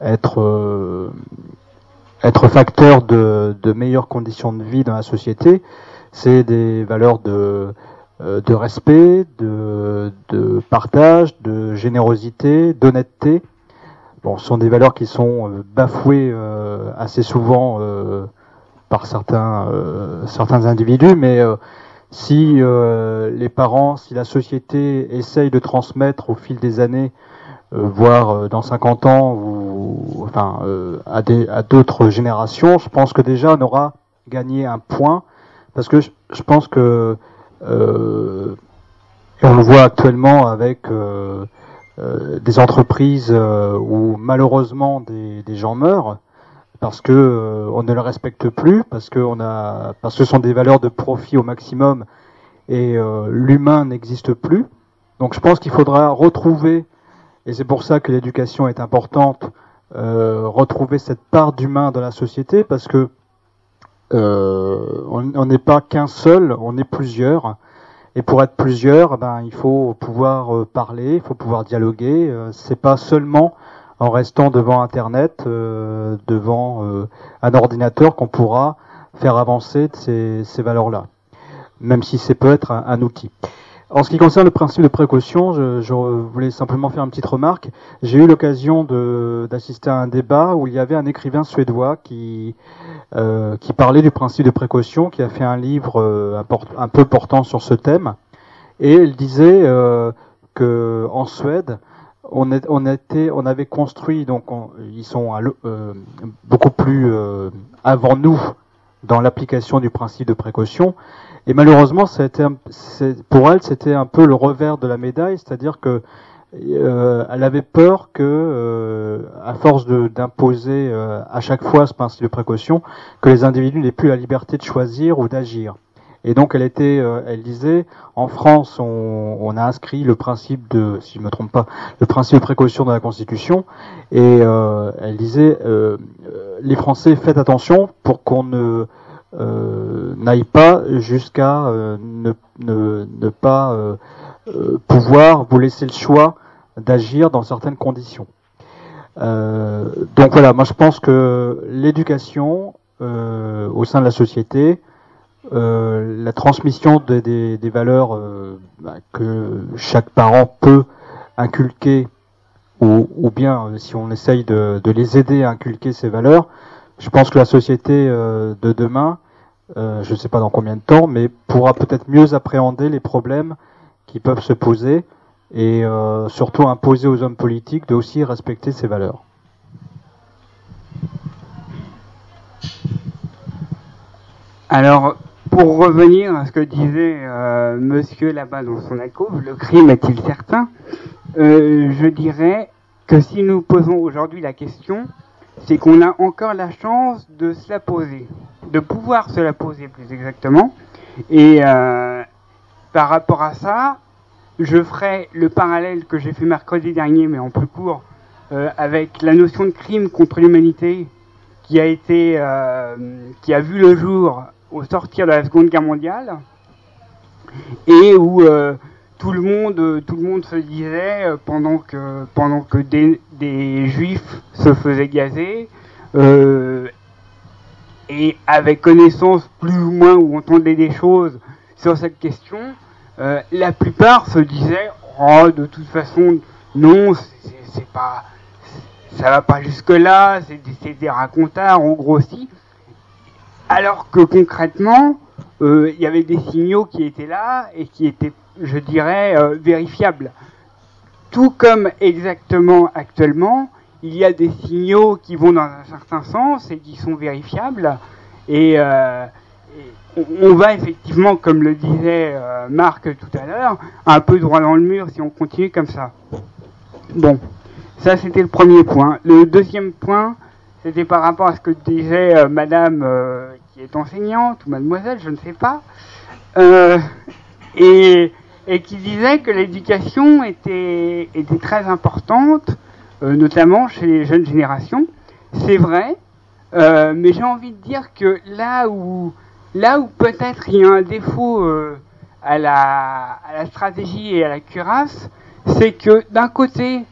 être être facteur de, de, meilleures conditions de vie dans la société, c'est des valeurs de, euh, de respect, de, de, partage, de générosité, d'honnêteté. Bon, ce sont des valeurs qui sont euh, bafouées euh, assez souvent par certains, certains individus, mais si les parents, si la société essaye de transmettre au fil des années voire euh, dans 50 ans ou enfin euh, à des à d'autres générations, je pense que déjà on aura gagné un point parce que je, pense que euh, et on le voit actuellement avec euh, des entreprises où malheureusement des, des, gens meurent parce que on ne le respecte plus, parce que on a, parce que ce sont des valeurs de profit au maximum et l'humain n'existe plus. Donc je pense qu'il faudra retrouver et c'est pour ça que l'éducation est importante, euh, retrouver cette part d'humain dans la société, parce que euh, on n'est pas qu'un seul, on est plusieurs. Et pour être plusieurs, ben, il faut pouvoir euh, parler, il faut pouvoir dialoguer. Euh, c'est pas seulement en restant devant Internet, euh, devant euh, un ordinateur qu'on pourra faire avancer ces, ces valeurs-là, même si c'est peut être un, un outil. En ce qui concerne le principe de précaution, je, je voulais simplement faire une petite remarque. J'ai eu l'occasion d'assister à un débat où il y avait un écrivain suédois qui, euh, qui parlait du principe de précaution, qui a fait un livre euh, un, un peu portant sur ce thème. Et il disait euh, que en Suède, on, est, on, était, on avait construit, donc on- ils sont à euh, beaucoup plus euh, avant nous dans l'application du principe de précaution. Et malheureusement, ça a pour elle, c'était un peu le revers de la médaille, c'est-à-dire que euh, elle avait peur que, euh, à force d'imposer euh, à chaque fois ce principe de précaution, que les individus n'aient plus la liberté de choisir ou d'agir. Et donc, elle était, euh, elle disait, en France, on, on a inscrit le principe de, si je me trompe pas, le principe de précaution dans la Constitution, et euh, elle disait, euh, euh, les Français, faites attention pour qu'on ne euh, n'aille pas jusqu'à euh, ne, ne, ne pas euh, euh, pouvoir vous laisser le choix d'agir dans certaines conditions. Donc voilà, moi je pense que l'éducation au sein de la société, la transmission des, des- des valeurs bah, que chaque parent peut inculquer, ou, ou bien si on essaye de, de les aider à inculquer ces valeurs, je pense que la société de demain, euh, je ne sais pas dans combien de temps, mais pourra peut-être mieux appréhender les problèmes qui peuvent se poser et euh, surtout imposer aux hommes politiques de aussi respecter ces valeurs. Alors, pour revenir à ce que disait euh, monsieur là-bas dans son alcôve, le crime est-il certain? Je dirais que si nous posons aujourd'hui la question, c'est qu'on a encore la chance de se la poser, de pouvoir se la poser plus exactement. Et euh, par rapport à ça, je ferai le parallèle que j'ai fait mercredi dernier, mais en plus court, euh, avec la notion de crime contre l'humanité qui a été, euh, qui a vu le jour au sortir de la Seconde Guerre mondiale, et où tout le monde, tout le monde se disait pendant que pendant que des, des juifs se faisaient gazer. Et avec connaissance plus ou moins ou entendait des choses sur cette question, euh, la plupart se disaient oh de toute façon non c'est pas ça va pas jusque là c'est des, c'est des racontards on grossit. Alors que concrètement euh, il y avait des signaux qui étaient là et qui étaient je dirais euh, vérifiables. Tout comme exactement actuellement il y a des signaux qui vont dans un certain sens et qui sont vérifiables et, euh, on- va effectivement, comme le disait euh, Marc tout à l'heure, un peu droit dans le mur si on continue comme ça. Bon, ça c'était le premier point. Le deuxième point, c'était par rapport à ce que disait euh, Madame qui est enseignante ou Mademoiselle, je ne sais pas, et, et qui disait que l'éducation était, était très importante, notamment chez les jeunes générations. C'est vrai, euh, mais j'ai envie de dire que là où, là où peut-être il y a un défaut euh, à, la, à la stratégie et à la cuirasse, c'est que d'un côté,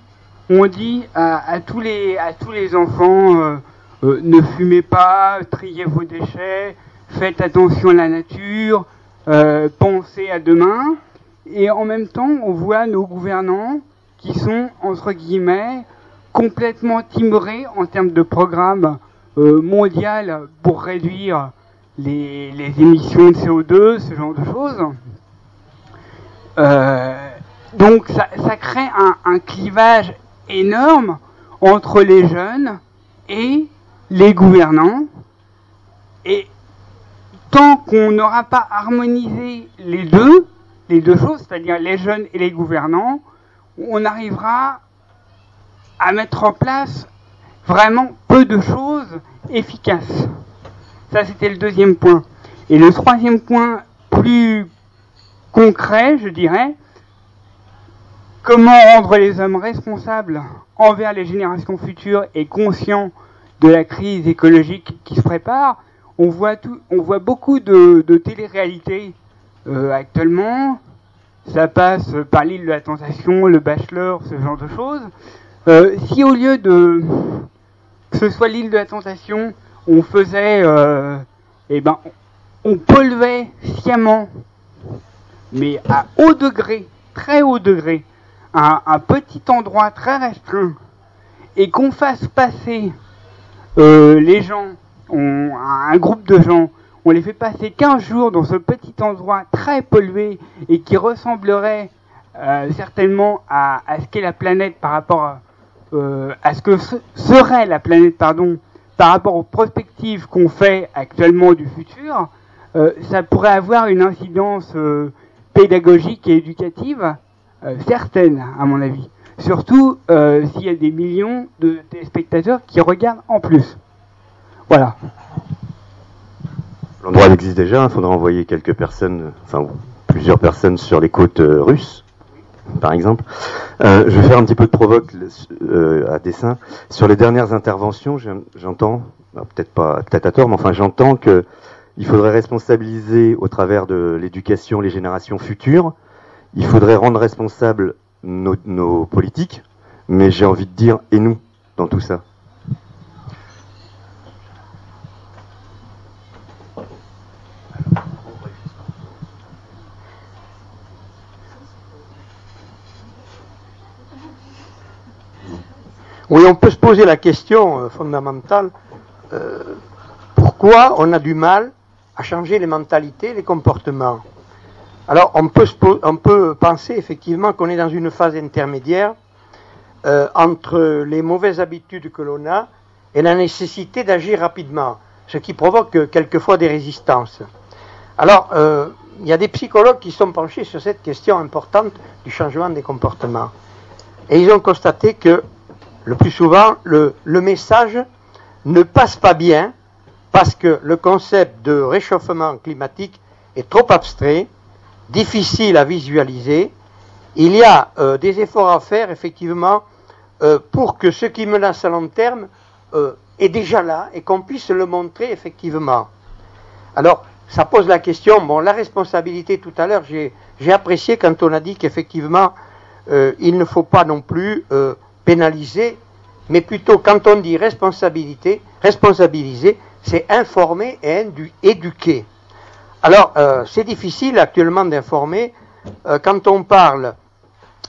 on dit à, tous les à tous les enfants euh, euh, ne fumez pas, triez vos déchets, faites attention à la nature, euh, pensez à demain. Et en même temps, on voit nos gouvernants qui sont entre guillemets complètement timorés en termes de programme euh, mondial pour réduire les, émissions de CO2, ce genre de choses. Euh, donc ça, ça crée un, un clivage énorme entre les jeunes et les gouvernants. Et tant qu'on n'aura pas harmonisé les deux, les deux choses, c'est-à-dire les jeunes et les gouvernants, on arrivera à mettre en place vraiment peu de choses efficaces. Ça, c'était le deuxième point. Et le troisième point, plus concret, je dirais, comment rendre les hommes responsables envers les générations futures et conscients de la crise écologique qui se prépare. On voit, beaucoup de, de télé-réalités euh, actuellement. Ça passe par l'île de la tentation, le bachelor, ce genre de choses. Euh, si au lieu de que ce soit l'île de la tentation, on faisait, euh, eh ben, on polluait sciemment mais à haut degré, très haut degré, un, petit endroit très restreint, et qu'on fasse passer euh, les gens, un groupe de gens, on les fait passer 15 jours dans ce petit endroit très pollué et qui ressemblerait certainement à, à ce qu'est la planète par rapport à, euh, à ce que se- serait la planète, pardon, par rapport aux perspectives qu'on fait actuellement du futur, euh, ça pourrait avoir une incidence euh, pédagogique et éducative certaine, à mon avis. Surtout s'il y a des millions de téléspectateurs qui regardent en plus. Voilà. L'endroit existe déjà, il faudra envoyer quelques personnes, enfin plusieurs personnes sur les côtes russes, par exemple. Euh, je vais faire un petit peu de provoque euh, à dessin. Sur les dernières interventions, j'entends, peut-être pas, peut-être à tort, mais enfin j'entends que il faudrait responsabiliser au travers de l'éducation les générations futures. Il faudrait rendre responsables nos politiques, mais j'ai envie de dire et nous dans tout ça? Oui, on peut se poser la question euh, fondamentale euh, pourquoi on a du mal à changer les mentalités, les comportements? Alors, on peut, penser effectivement qu'on est dans une phase intermédiaire euh, entre les mauvaises habitudes que l'on a et la nécessité d'agir rapidement, ce qui provoque quelquefois des résistances. Alors, il y a des psychologues qui sont penchés sur cette question importante du changement des comportements. Et ils ont constaté que le plus souvent, le, message ne passe pas bien parce que le concept de réchauffement climatique est trop abstrait, difficile à visualiser. Il y a euh, des efforts à faire, effectivement, euh, pour que ce qui menace à long terme euh, est déjà là et qu'on puisse le montrer effectivement. Alors, ça pose la question, bon, la responsabilité tout à l'heure, j'ai apprécié quand on a dit qu'effectivement, il ne faut pas non plus pénaliser, mais plutôt quand on dit responsabilité, responsabiliser, c'est informer et éduquer. Alors, euh, c'est difficile actuellement d'informer. Euh, quand on parle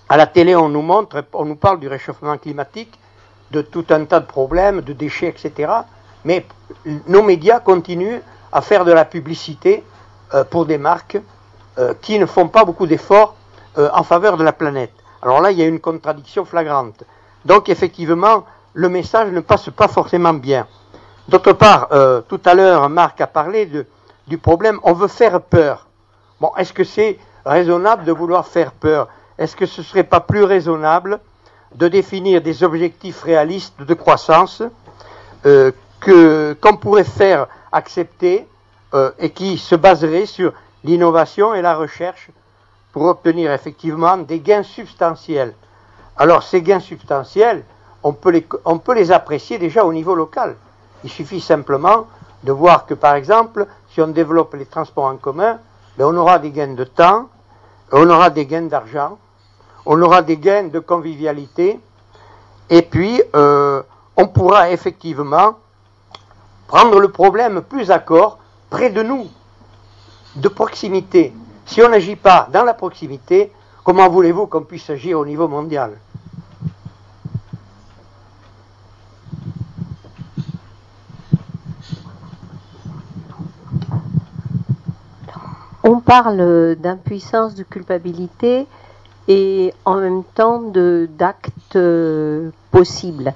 à la télé, on nous montre, on nous parle du réchauffement climatique, de tout un tas de problèmes, de déchets, etc. Mais nos médias continuent à faire de la publicité euh, pour des marques qui ne font pas beaucoup d'efforts en faveur de la planète. Alors là, il y a une contradiction flagrante. Donc effectivement, le message ne passe pas forcément bien. D'autre part, euh, tout à l'heure, Marc a parlé du problème, on veut faire peur. Bon, est-ce que c'est raisonnable de vouloir faire peur? Est-ce que ce ne serait pas plus raisonnable de définir des objectifs réalistes de croissance euh, qu'on pourrait faire accepter euh, et qui se baseraient sur l'innovation et la recherche pour obtenir effectivement des gains substantiels? Alors ces gains substantiels, on peut les, apprécier déjà au niveau local. Il suffit simplement de voir que par exemple, si on développe les transports en commun, ben, on aura des gains de temps, on aura des gains d'argent, on aura des gains de convivialité, et puis euh, on pourra effectivement prendre le problème plus à corps, près de nous, de proximité. Si on n'agit pas dans la proximité, comment voulez-vous qu'on puisse agir au niveau mondial On parle d'impuissance, de culpabilité et en même temps d'actes euh, possibles.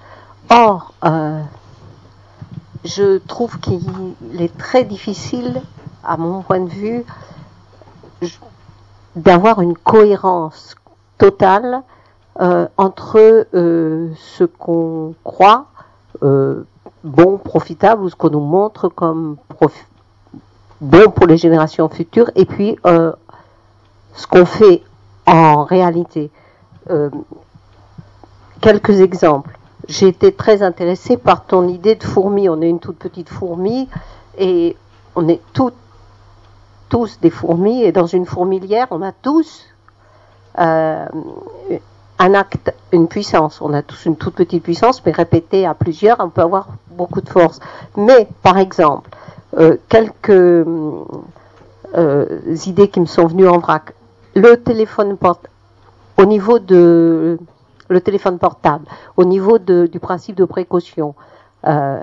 Or, euh, je trouve qu'il est très difficile, à mon point de vue, d'avoir une cohérence totale euh, entre euh, ce qu'on croit euh, bon, profitable, ou ce qu'on nous montre comme prof- bon pour les générations futures, et puis euh, ce qu'on fait en réalité. Euh, quelques exemples. J'ai été très intéressée par ton idée de fourmi. On est une toute petite fourmi et on est tous des fourmis et dans une fourmilière, on a tous euh, un acte, une puissance. On a tous une toute petite puissance, mais répétée à plusieurs, on peut avoir beaucoup de force. Mais, par exemple, euh, quelques euh, idées qui me sont venues en vrac. le téléphone portable, au niveau de le téléphone portable, au niveau de, du principe de précaution, euh,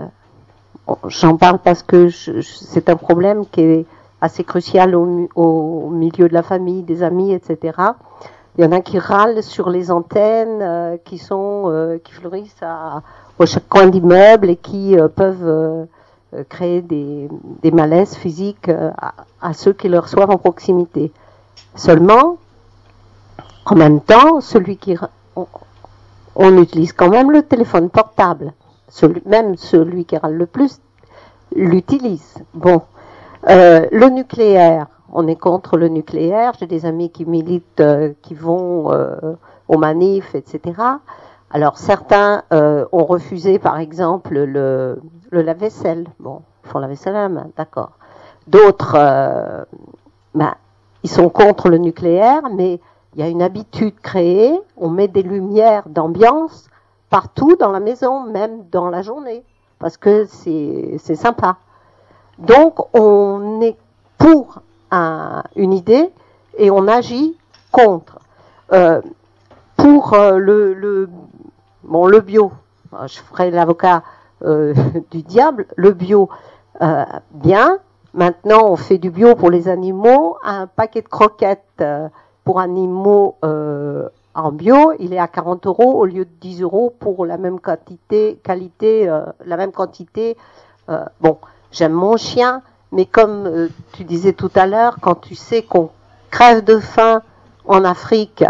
j'en parle parce que c'est un problème qui est assez crucial au, milieu de la famille, des amis, etc. Il y en a qui râlent sur les antennes euh, qui sont euh, qui fleurissent à, au chaque coin d'immeuble et qui euh, peuvent euh, créer des, des, malaises physiques à, à, ceux qui le reçoivent en proximité. Seulement, en même temps, celui qui on, on utilise quand même le téléphone portable. Celui, même celui qui râle le plus l'utilise. Bon, euh, le nucléaire, on est contre le nucléaire. J'ai des amis qui militent, euh, qui vont euh, aux manifs, etc. Alors certains euh, ont refusé, par exemple, le, le lave-vaisselle. Bon, ils font la vaisselle à la main, d'accord. D'autres, euh, ben, ils sont contre le nucléaire, mais il y a une habitude créée. On met des lumières d'ambiance partout dans la maison, même dans la journée, parce que c'est sympa. Donc on est pour un, une idée et on agit contre. Euh, pour euh, le, le, bon, le bio, je ferai l'avocat euh, [laughs] du diable, le bio, euh, bien. Maintenant, on fait du bio pour les animaux. Un paquet de croquettes euh, pour animaux en bio, il est à 40 euros au lieu de 10 euros pour la même quantité, qualité, la même quantité. bon, j'aime mon chien, mais comme tu disais tout à l'heure, quand tu sais qu'on crève de faim en Afrique,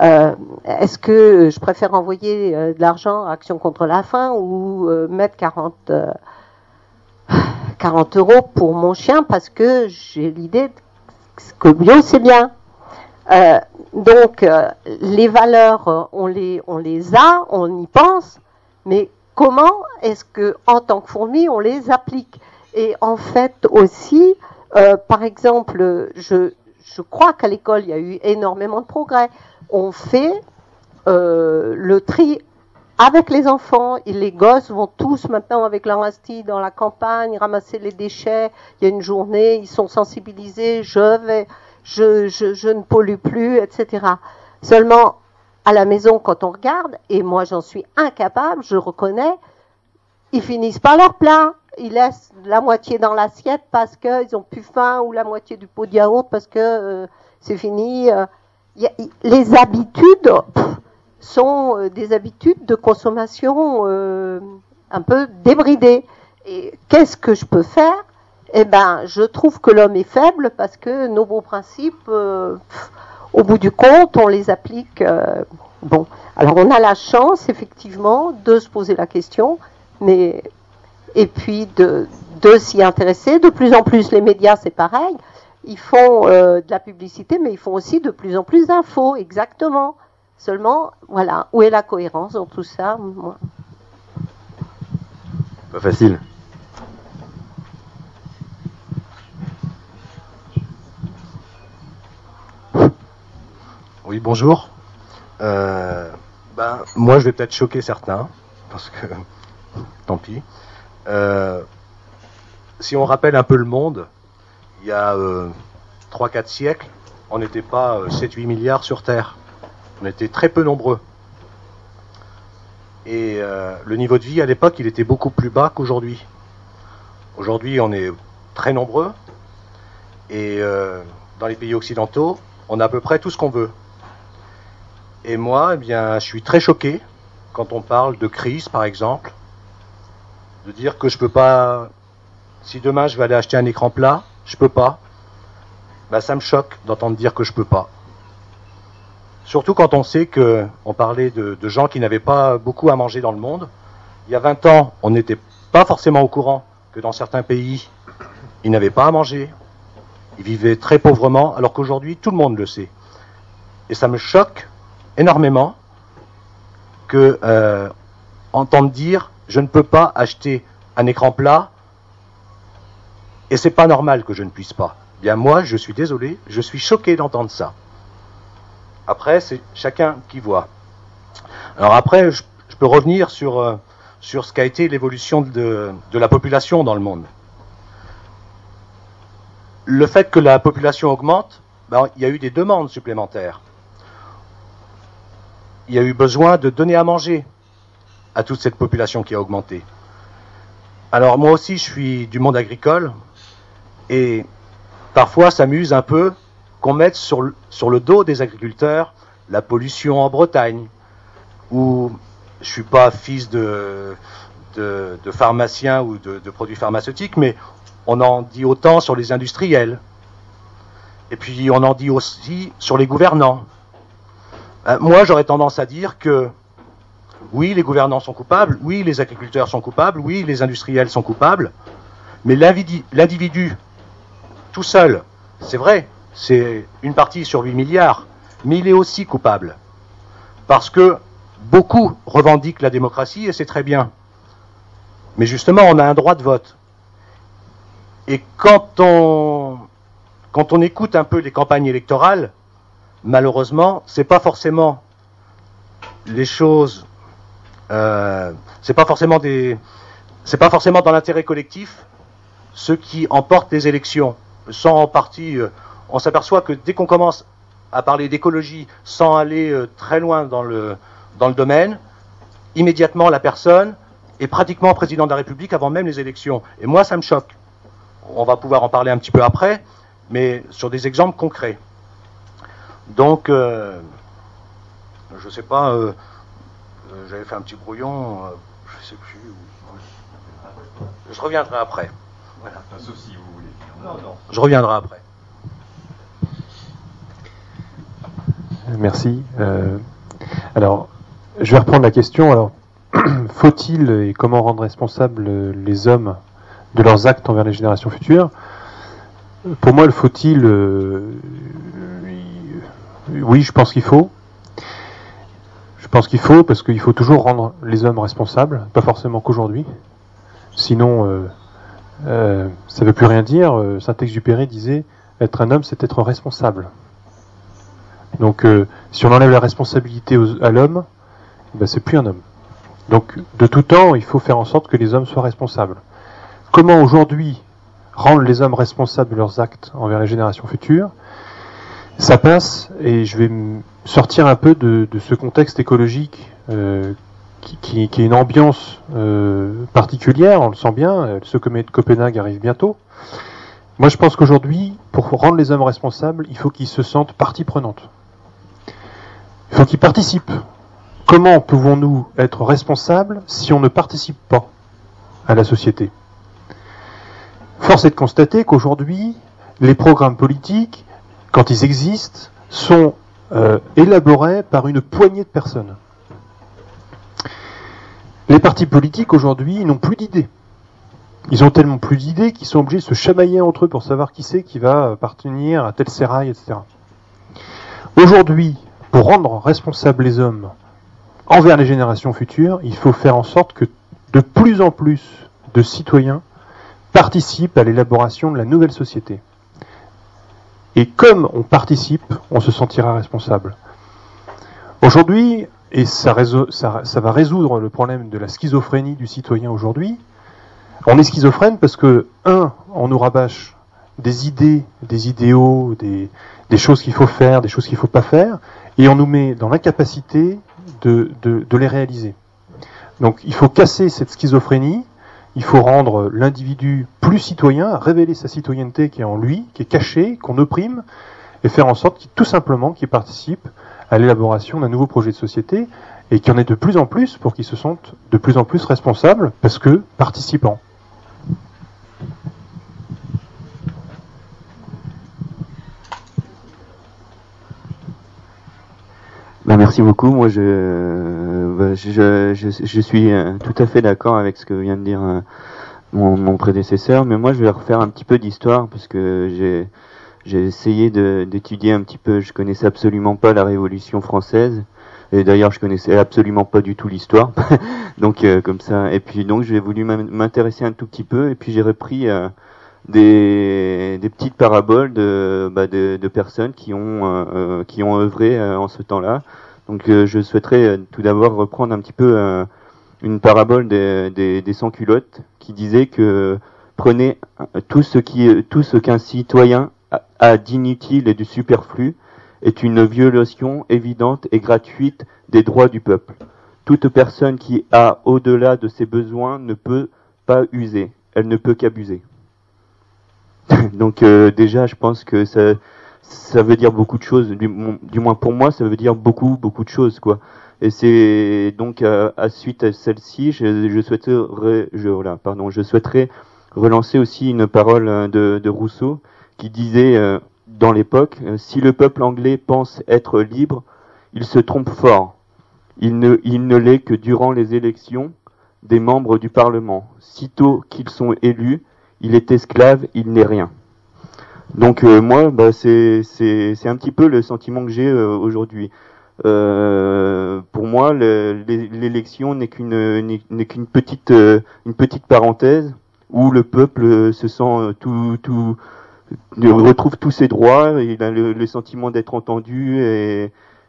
euh, est-ce que je préfère envoyer euh, de l'argent à Action contre la faim ou euh, mettre 40, 40 euros pour mon chien parce que j'ai l'idée que bio c'est bien. donc les valeurs, on les, a, on y pense, mais comment est-ce que en tant que fourmi on les applique? Et en fait aussi, par exemple, je crois qu'à l'école, il y a eu énormément de progrès. On fait euh, le tri avec les enfants. Les gosses vont tous maintenant avec leur instinct dans la campagne ramasser les déchets. Il y a une journée, ils sont sensibilisés. Je vais, je ne pollue plus, etc. Seulement à la maison, quand on regarde, et moi j'en suis incapable, je reconnais, ils finissent pas leur plat ils laissent la moitié dans l'assiette parce qu'ils ont plus faim ou la moitié du pot de yaourt parce que euh, c'est fini. Euh, les habitudes sont euh, des habitudes de consommation euh, un peu débridées. Et qu'est-ce que je peux faire? Eh ben, je trouve que l'homme est faible parce que nos beaux principes, euh, au bout du compte, on les applique. bon, alors on a la chance effectivement de se poser la question, mais et puis de s'y intéresser. De plus en plus, les médias, c'est pareil. Ils font euh, de la publicité, mais ils font aussi de plus en plus d'infos, exactement. Seulement, voilà, où est la cohérence dans tout ça Moi. Pas facile. Oui, bonjour. Euh, ben, moi, je vais peut-être choquer certains, parce que [laughs] tant pis. Euh, si on rappelle un peu le monde, il y a euh, 3-4 siècles, on n'était pas euh, 7-8 milliards sur Terre. On était très peu nombreux. Et euh, le niveau de vie à l'époque, il était beaucoup plus bas qu'aujourd'hui. Aujourd'hui, on est très nombreux. Et euh, dans les pays occidentaux, on a à peu près tout ce qu'on veut. Et moi, eh bien, je suis très choqué quand on parle de crise, par exemple, de dire que je peux pas. Si demain je vais aller acheter un écran plat, je peux pas. Ben, ça me choque d'entendre dire que je peux pas. Surtout quand on sait que on parlait de, de gens qui n'avaient pas beaucoup à manger dans le monde. Il y a 20 ans, on n'était pas forcément au courant que dans certains pays, ils n'avaient pas à manger. Ils vivaient très pauvrement, alors qu'aujourd'hui, tout le monde le sait. Et ça me choque énormément que euh, entendre dire je ne peux pas acheter un écran plat et c'est pas normal que je ne puisse pas. Bien moi, je suis désolé, je suis choqué d'entendre ça. Après, c'est chacun qui voit. Alors après, je, peux revenir sur, euh, sur ce qu'a été l'évolution de, de la population dans le monde. Le fait que la population augmente, ben, il y a eu des demandes supplémentaires. Il y a eu besoin de donner à manger à toute cette population qui a augmenté. Alors moi aussi, je suis du monde agricole et parfois ça m'use un peu qu'on mette sur le, dos des agriculteurs la pollution en Bretagne, où je suis pas fils de, pharmacien ou de, produits pharmaceutiques, mais on en dit autant sur les industriels. Et puis on en dit aussi sur les gouvernants. Euh, moi, j'aurais tendance à dire que oui, les gouvernants sont coupables, oui, les agriculteurs sont coupables, oui, les industriels sont coupables, mais l'individu tout seul, c'est vrai, c'est une partie sur 8 milliards, mais il est aussi coupable. Parce que beaucoup revendiquent la démocratie et c'est très bien. Mais justement, on a un droit de vote. Et quand on, quand on écoute un peu les campagnes électorales, malheureusement, c'est pas forcément les choses, euh, c'est pas forcément des, c'est pas forcément dans l'intérêt collectif ceux qui emportent les élections. Sans en partie, euh, on s'aperçoit que dès qu'on commence à parler d'écologie sans aller euh, très loin dans le, dans le domaine, immédiatement la personne est pratiquement président de la République avant même les élections. Et moi, ça me choque. On va pouvoir en parler un petit peu après, mais sur des exemples concrets. Donc, euh, je sais pas, euh, euh, j'avais fait un petit brouillon, euh, je sais plus. où- Je reviendrai après. Voilà. Sauf si vous voulez. Non, non. Je reviendrai après. Merci. Euh, alors, je vais reprendre la question. Alors, [clears throat] faut-il et comment rendre responsables les hommes de leurs actes envers les générations futures? Pour moi, le faut-il, euh, oui, je pense qu'il faut. Je pense qu'il faut parce qu'il faut toujours rendre les hommes responsables, pas forcément qu'aujourd'hui. Sinon, euh, euh, ça ne veut plus rien dire. Euh, Saint-Exupéry disait être un homme, c'est être responsable. Donc, euh, si on enlève la responsabilité à l'homme, ben, c'est plus un homme. Donc, de tout temps, il faut faire en sorte que les hommes soient responsables. Comment aujourd'hui rendre les hommes responsables de leurs actes envers les générations futures? Ça passe, et je vais sortir un peu de, ce contexte écologique qui, est une ambiance euh, particulière, on le sent bien, euh, le sommet de Copenhague arrive bientôt. Moi, je pense qu'aujourd'hui, pour rendre les hommes responsables, il faut qu'ils se sentent partie prenante. Il faut qu'ils participent. Comment pouvons-nous être responsables si on ne participe pas à la société? Force est de constater qu'aujourd'hui, les programmes politiques, quand ils existent, sont euh, élaborés par une poignée de personnes. Les partis politiques aujourd'hui n'ont plus d'idées. Ils ont tellement plus d'idées qu'ils sont obligés de se chamailler entre eux pour savoir qui c'est qui va appartenir à tel sérail, etc. Aujourd'hui, pour rendre responsables les hommes envers les générations futures, il faut faire en sorte que de plus en plus de citoyens participent à l'élaboration de la nouvelle société. Et comme on participe, on se sentira responsable. Aujourd'hui, et ça, va résoudre le problème de la schizophrénie du citoyen aujourd'hui, on est schizophrène parce que, un, on nous rabâche des idées, des idéaux, des, choses qu'il faut faire, des choses qu'il ne faut pas faire, et on nous met dans l'incapacité de, de- de les réaliser. Donc il faut casser cette schizophrénie, il faut rendre l'individu plus citoyen, révéler sa citoyenneté qui est en lui, qui est cachée, qu'on opprime, et faire en sorte qu'il tout simplement qu'il participe à l'élaboration d'un nouveau projet de société et qu'il y en ait de plus en plus pour qu'ils se sentent de plus en plus responsables parce que participants. Bah, merci beaucoup. Moi, je, je, je, je suis euh, tout à fait d'accord avec ce que vient de dire euh, mon, mon prédécesseur, mais moi, je vais refaire un petit peu d'histoire parce que j'ai j'ai essayé d'étudier un petit peu. Je connaissais absolument pas la Révolution française. Et d'ailleurs, je connaissais absolument pas du tout l'histoire. [laughs] donc, euh, comme ça. Et puis, donc, j'ai voulu m'in- m'intéresser un tout petit peu. Et puis, j'ai repris euh, des, des petites paraboles de, bah, de, de personnes qui ont, euh, euh, qui ont œuvré euh, en ce temps-là. Donc euh, je souhaiterais tout d'abord reprendre un petit peu une parabole des, des, des sans-culottes qui disait que prenez tout ce qui tout ce qu'un citoyen a d'inutile et de superflu est une violation évidente et gratuite des droits du peuple. Toute personne qui a au-delà de ses besoins ne peut pas user, elle ne peut qu'abuser. [laughs] Donc euh, déjà, je pense que ça, ça veut dire beaucoup de choses. Du, moins pour moi, ça veut dire beaucoup, beaucoup de choses, quoi. Et c'est donc à, à, suite à celle-ci, je, je, souhaiterais, je, voilà, pardon, je souhaiterais relancer aussi une parole de, de Rousseau qui disait euh, dans l'époque, euh, si le peuple anglais pense être libre, il se trompe fort. Il ne, il ne l'est que durant les élections des membres du Parlement. Sitôt qu'ils sont élus, il est esclave, il n'est rien. Donc euh, moi, bah, c'est un petit peu le sentiment que j'ai euh, aujourd'hui. Euh, pour moi, l'élection n'est qu'une qu'une petite une petite parenthèse où le peuple se sent tout tout retrouve tous ses droits, il a le, sentiment d'être entendu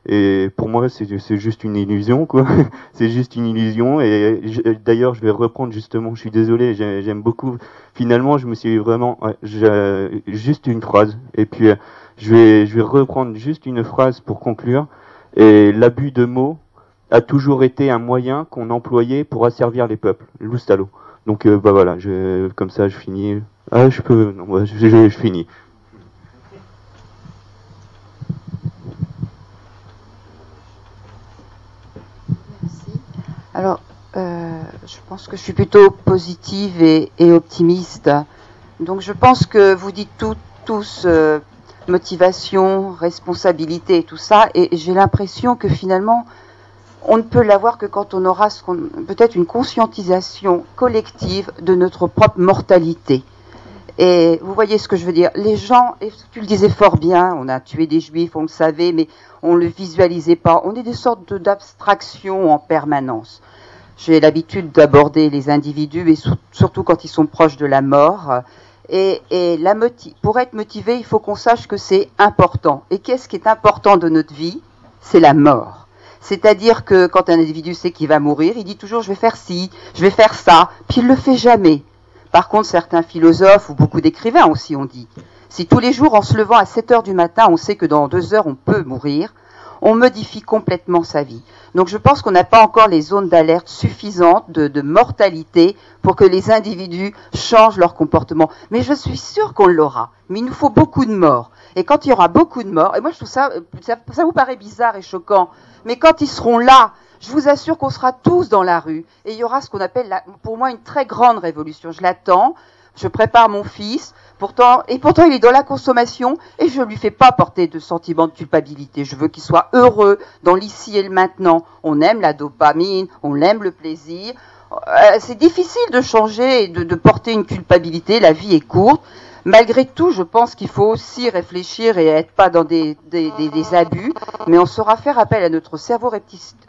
et pour moi, c'est juste une illusion, quoi. [laughs] c'est juste une illusion. Et d'ailleurs, je vais reprendre justement. Je suis désolé, j'aime beaucoup. Finalement, je me suis vraiment juste une phrase. Et puis, je vais, je vais reprendre juste une phrase pour conclure. Et l'abus de mots a toujours été un moyen qu'on employait pour asservir les peuples. Loustalo. Donc, euh, bah voilà. Je, comme ça, je finis. Ah, je peux. Non, je, je, je finis. Alors, euh, je pense que je suis plutôt positive et, et, optimiste. Donc, je pense que vous dites tout, tous euh, motivation, responsabilité et tout ça, et j'ai l'impression que finalement, on ne peut l'avoir que quand on aura peut-être une conscientisation collective de notre propre mortalité. Et vous voyez ce que je veux dire Les gens, tu le disais fort bien, on a tué des juifs, on le savait, mais on ne le visualisait pas. On est des sortes d'abstractions en permanence. J'ai l'habitude d'aborder les individus, et surtout quand ils sont proches de la mort. Et, et pour être motivé, il faut qu'on sache que c'est important. Et qu'est-ce qui est important de notre vie? C'est la mort. C'est-à-dire que quand un individu sait qu'il va mourir, il dit toujours je vais faire ci, je vais faire ça, puis il ne le fait jamais. Par contre, certains philosophes ou beaucoup d'écrivains aussi ont dit, si tous les jours en se levant à 7 heures du matin, on sait que dans deux heures on peut mourir, on modifie complètement sa vie. Donc je pense qu'on n'a pas encore les zones d'alerte suffisantes de, mortalité pour que les individus changent leur comportement. Mais je suis sûr qu'on l'aura. Mais il nous faut beaucoup de morts. Et quand il y aura beaucoup de morts, et moi je trouve ça, ça, vous paraît bizarre et choquant, mais quand ils seront là, je vous assure qu'on sera tous dans la rue et il y aura ce qu'on appelle, pour moi, une très grande révolution. Je l'attends. Je prépare mon fils. Et pourtant, il est dans la consommation et je ne lui fais pas porter de sentiment de culpabilité. Je veux qu'il soit heureux dans l'ici et le maintenant. On aime la dopamine, on aime le plaisir. Euh, c'est difficile de changer et de porter une culpabilité. La vie est courte. Malgré tout, je pense qu'il faut aussi réfléchir et être pas dans des, des, des, des, abus, mais on saura faire appel à notre cerveau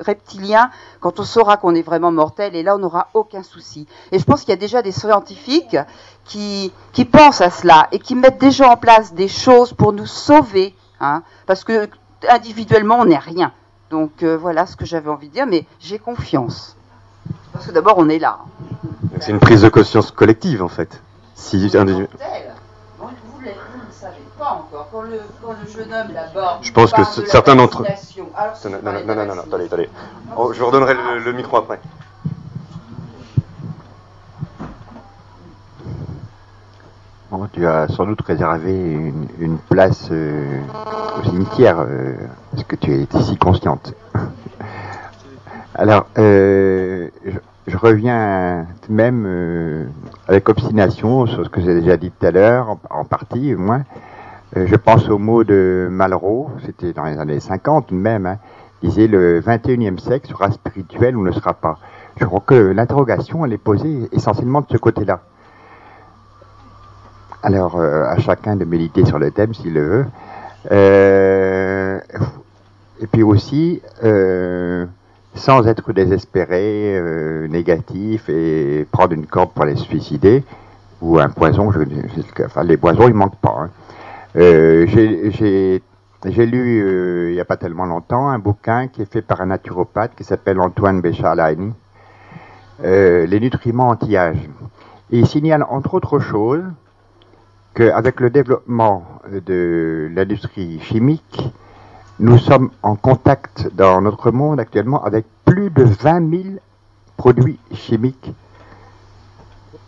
reptilien quand on saura qu'on est vraiment mortel, et là on n'aura aucun souci. Et je pense qu'il y a déjà des scientifiques qui, qui pensent à cela et qui mettent déjà en place des choses pour nous sauver, hein, parce que individuellement on n'est rien. Donc euh, voilà ce que j'avais envie de dire, mais j'ai confiance. Parce que d'abord on est là. C'est une prise de conscience collective en fait. Si individu... Encore. Quand le, quand le jeune homme là-bas. Je pense que certains d'entre eux. Non, non, non, non, non, attendez, attendez. Oh, je vous redonnerai le, le, micro après. Bon, tu as sans doute réservé une, une place euh, au cimetière, euh, parce que tu es ici consciente. [laughs] Alors, euh, je, je, reviens tout de même euh, avec obstination sur ce que j'ai déjà dit tout à l'heure, en, en, partie au moins. Euh, je pense au mot de Malraux, c'était dans les années 50 même, hein, disait le 21e siècle sera spirituel ou ne sera pas. Je crois que l'interrogation, elle est posée essentiellement de ce côté-là. Alors, euh, à chacun de méditer sur le thème s'il le veut. Euh, et puis aussi, euh, sans être désespéré, euh, négatif et prendre une corde pour les suicider, ou un poison, je, enfin les poisons ils manquent pas. Hein. Euh, j'ai lu euh, il n'y a pas tellement longtemps un bouquin qui est fait par un naturopathe qui s'appelle Antoine Bécharlaini, euh, Les nutriments anti-âge. Il signale entre autres choses qu'avec le développement de l'industrie chimique, nous sommes en contact dans notre monde actuellement avec plus de 20 000 produits chimiques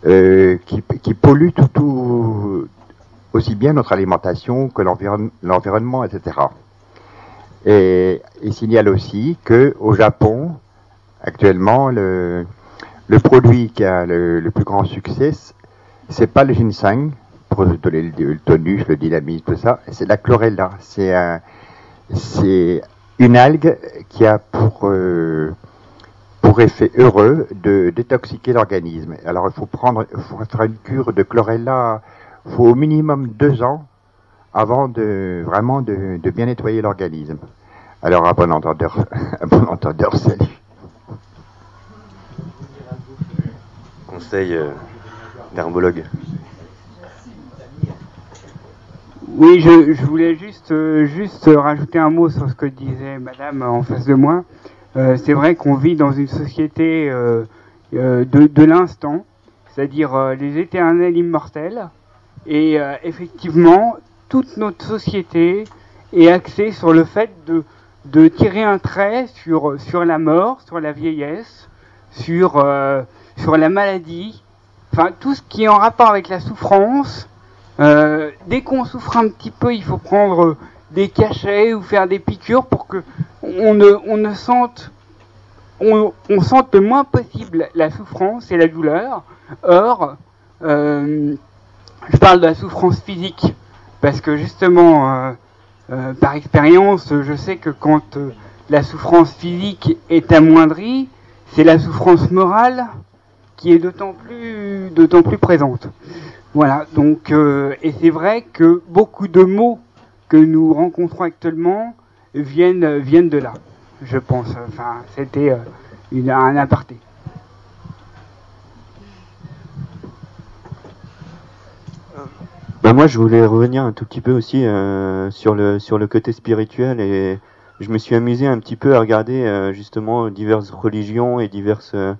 qui, polluent tout, aussi bien notre alimentation que l'environnement, etc. Et il signale aussi que au Japon, actuellement, le, le produit qui a le, le plus grand succès, c'est pas le ginseng, pour donner le, tonus, le dynamisme, tout ça, c'est la chlorella. C'est un, c'est une algue qui a pour euh, pour effet heureux de détoxiquer l'organisme. Alors il faut prendre, il faut faire une cure de chlorella, faut au minimum deux ans avant de vraiment de, de bien nettoyer l'organisme. Alors à bon entendeur, [laughs] à bon entendeur, salut. Conseil euh, d'herbologue. Oui, je, je, voulais juste, euh, juste rajouter un mot sur ce que disait Madame en face de moi. Euh, c'est vrai qu'on vit dans une société euh, de, de l'instant, c'est-à-dire euh, les éternels immortels. Et effectivement, toute notre société est axée sur le fait de, de tirer un trait sur, sur la mort, sur la vieillesse, sur, sur la maladie, enfin tout ce qui est en rapport avec la souffrance euh, dès qu'on souffre un petit peu, il faut prendre des cachets ou faire des piqûres pour que on ne, on ne sente on, sente le moins possible la souffrance et la douleur. Or, euh, je parle de la souffrance physique parce que justement, euh, euh, par expérience, je sais que quand euh, la souffrance physique est amoindrie, c'est la souffrance morale qui est d'autant plus, d'autant plus présente. Voilà, donc, et c'est vrai que beaucoup de mots que nous rencontrons actuellement viennent, viennent de là, je pense. Enfin, c'était un aparté. Ben moi, je voulais revenir un tout petit peu aussi euh, sur le sur le côté spirituel et je me suis amusé un petit peu à regarder euh, justement diverses religions et diverses euh,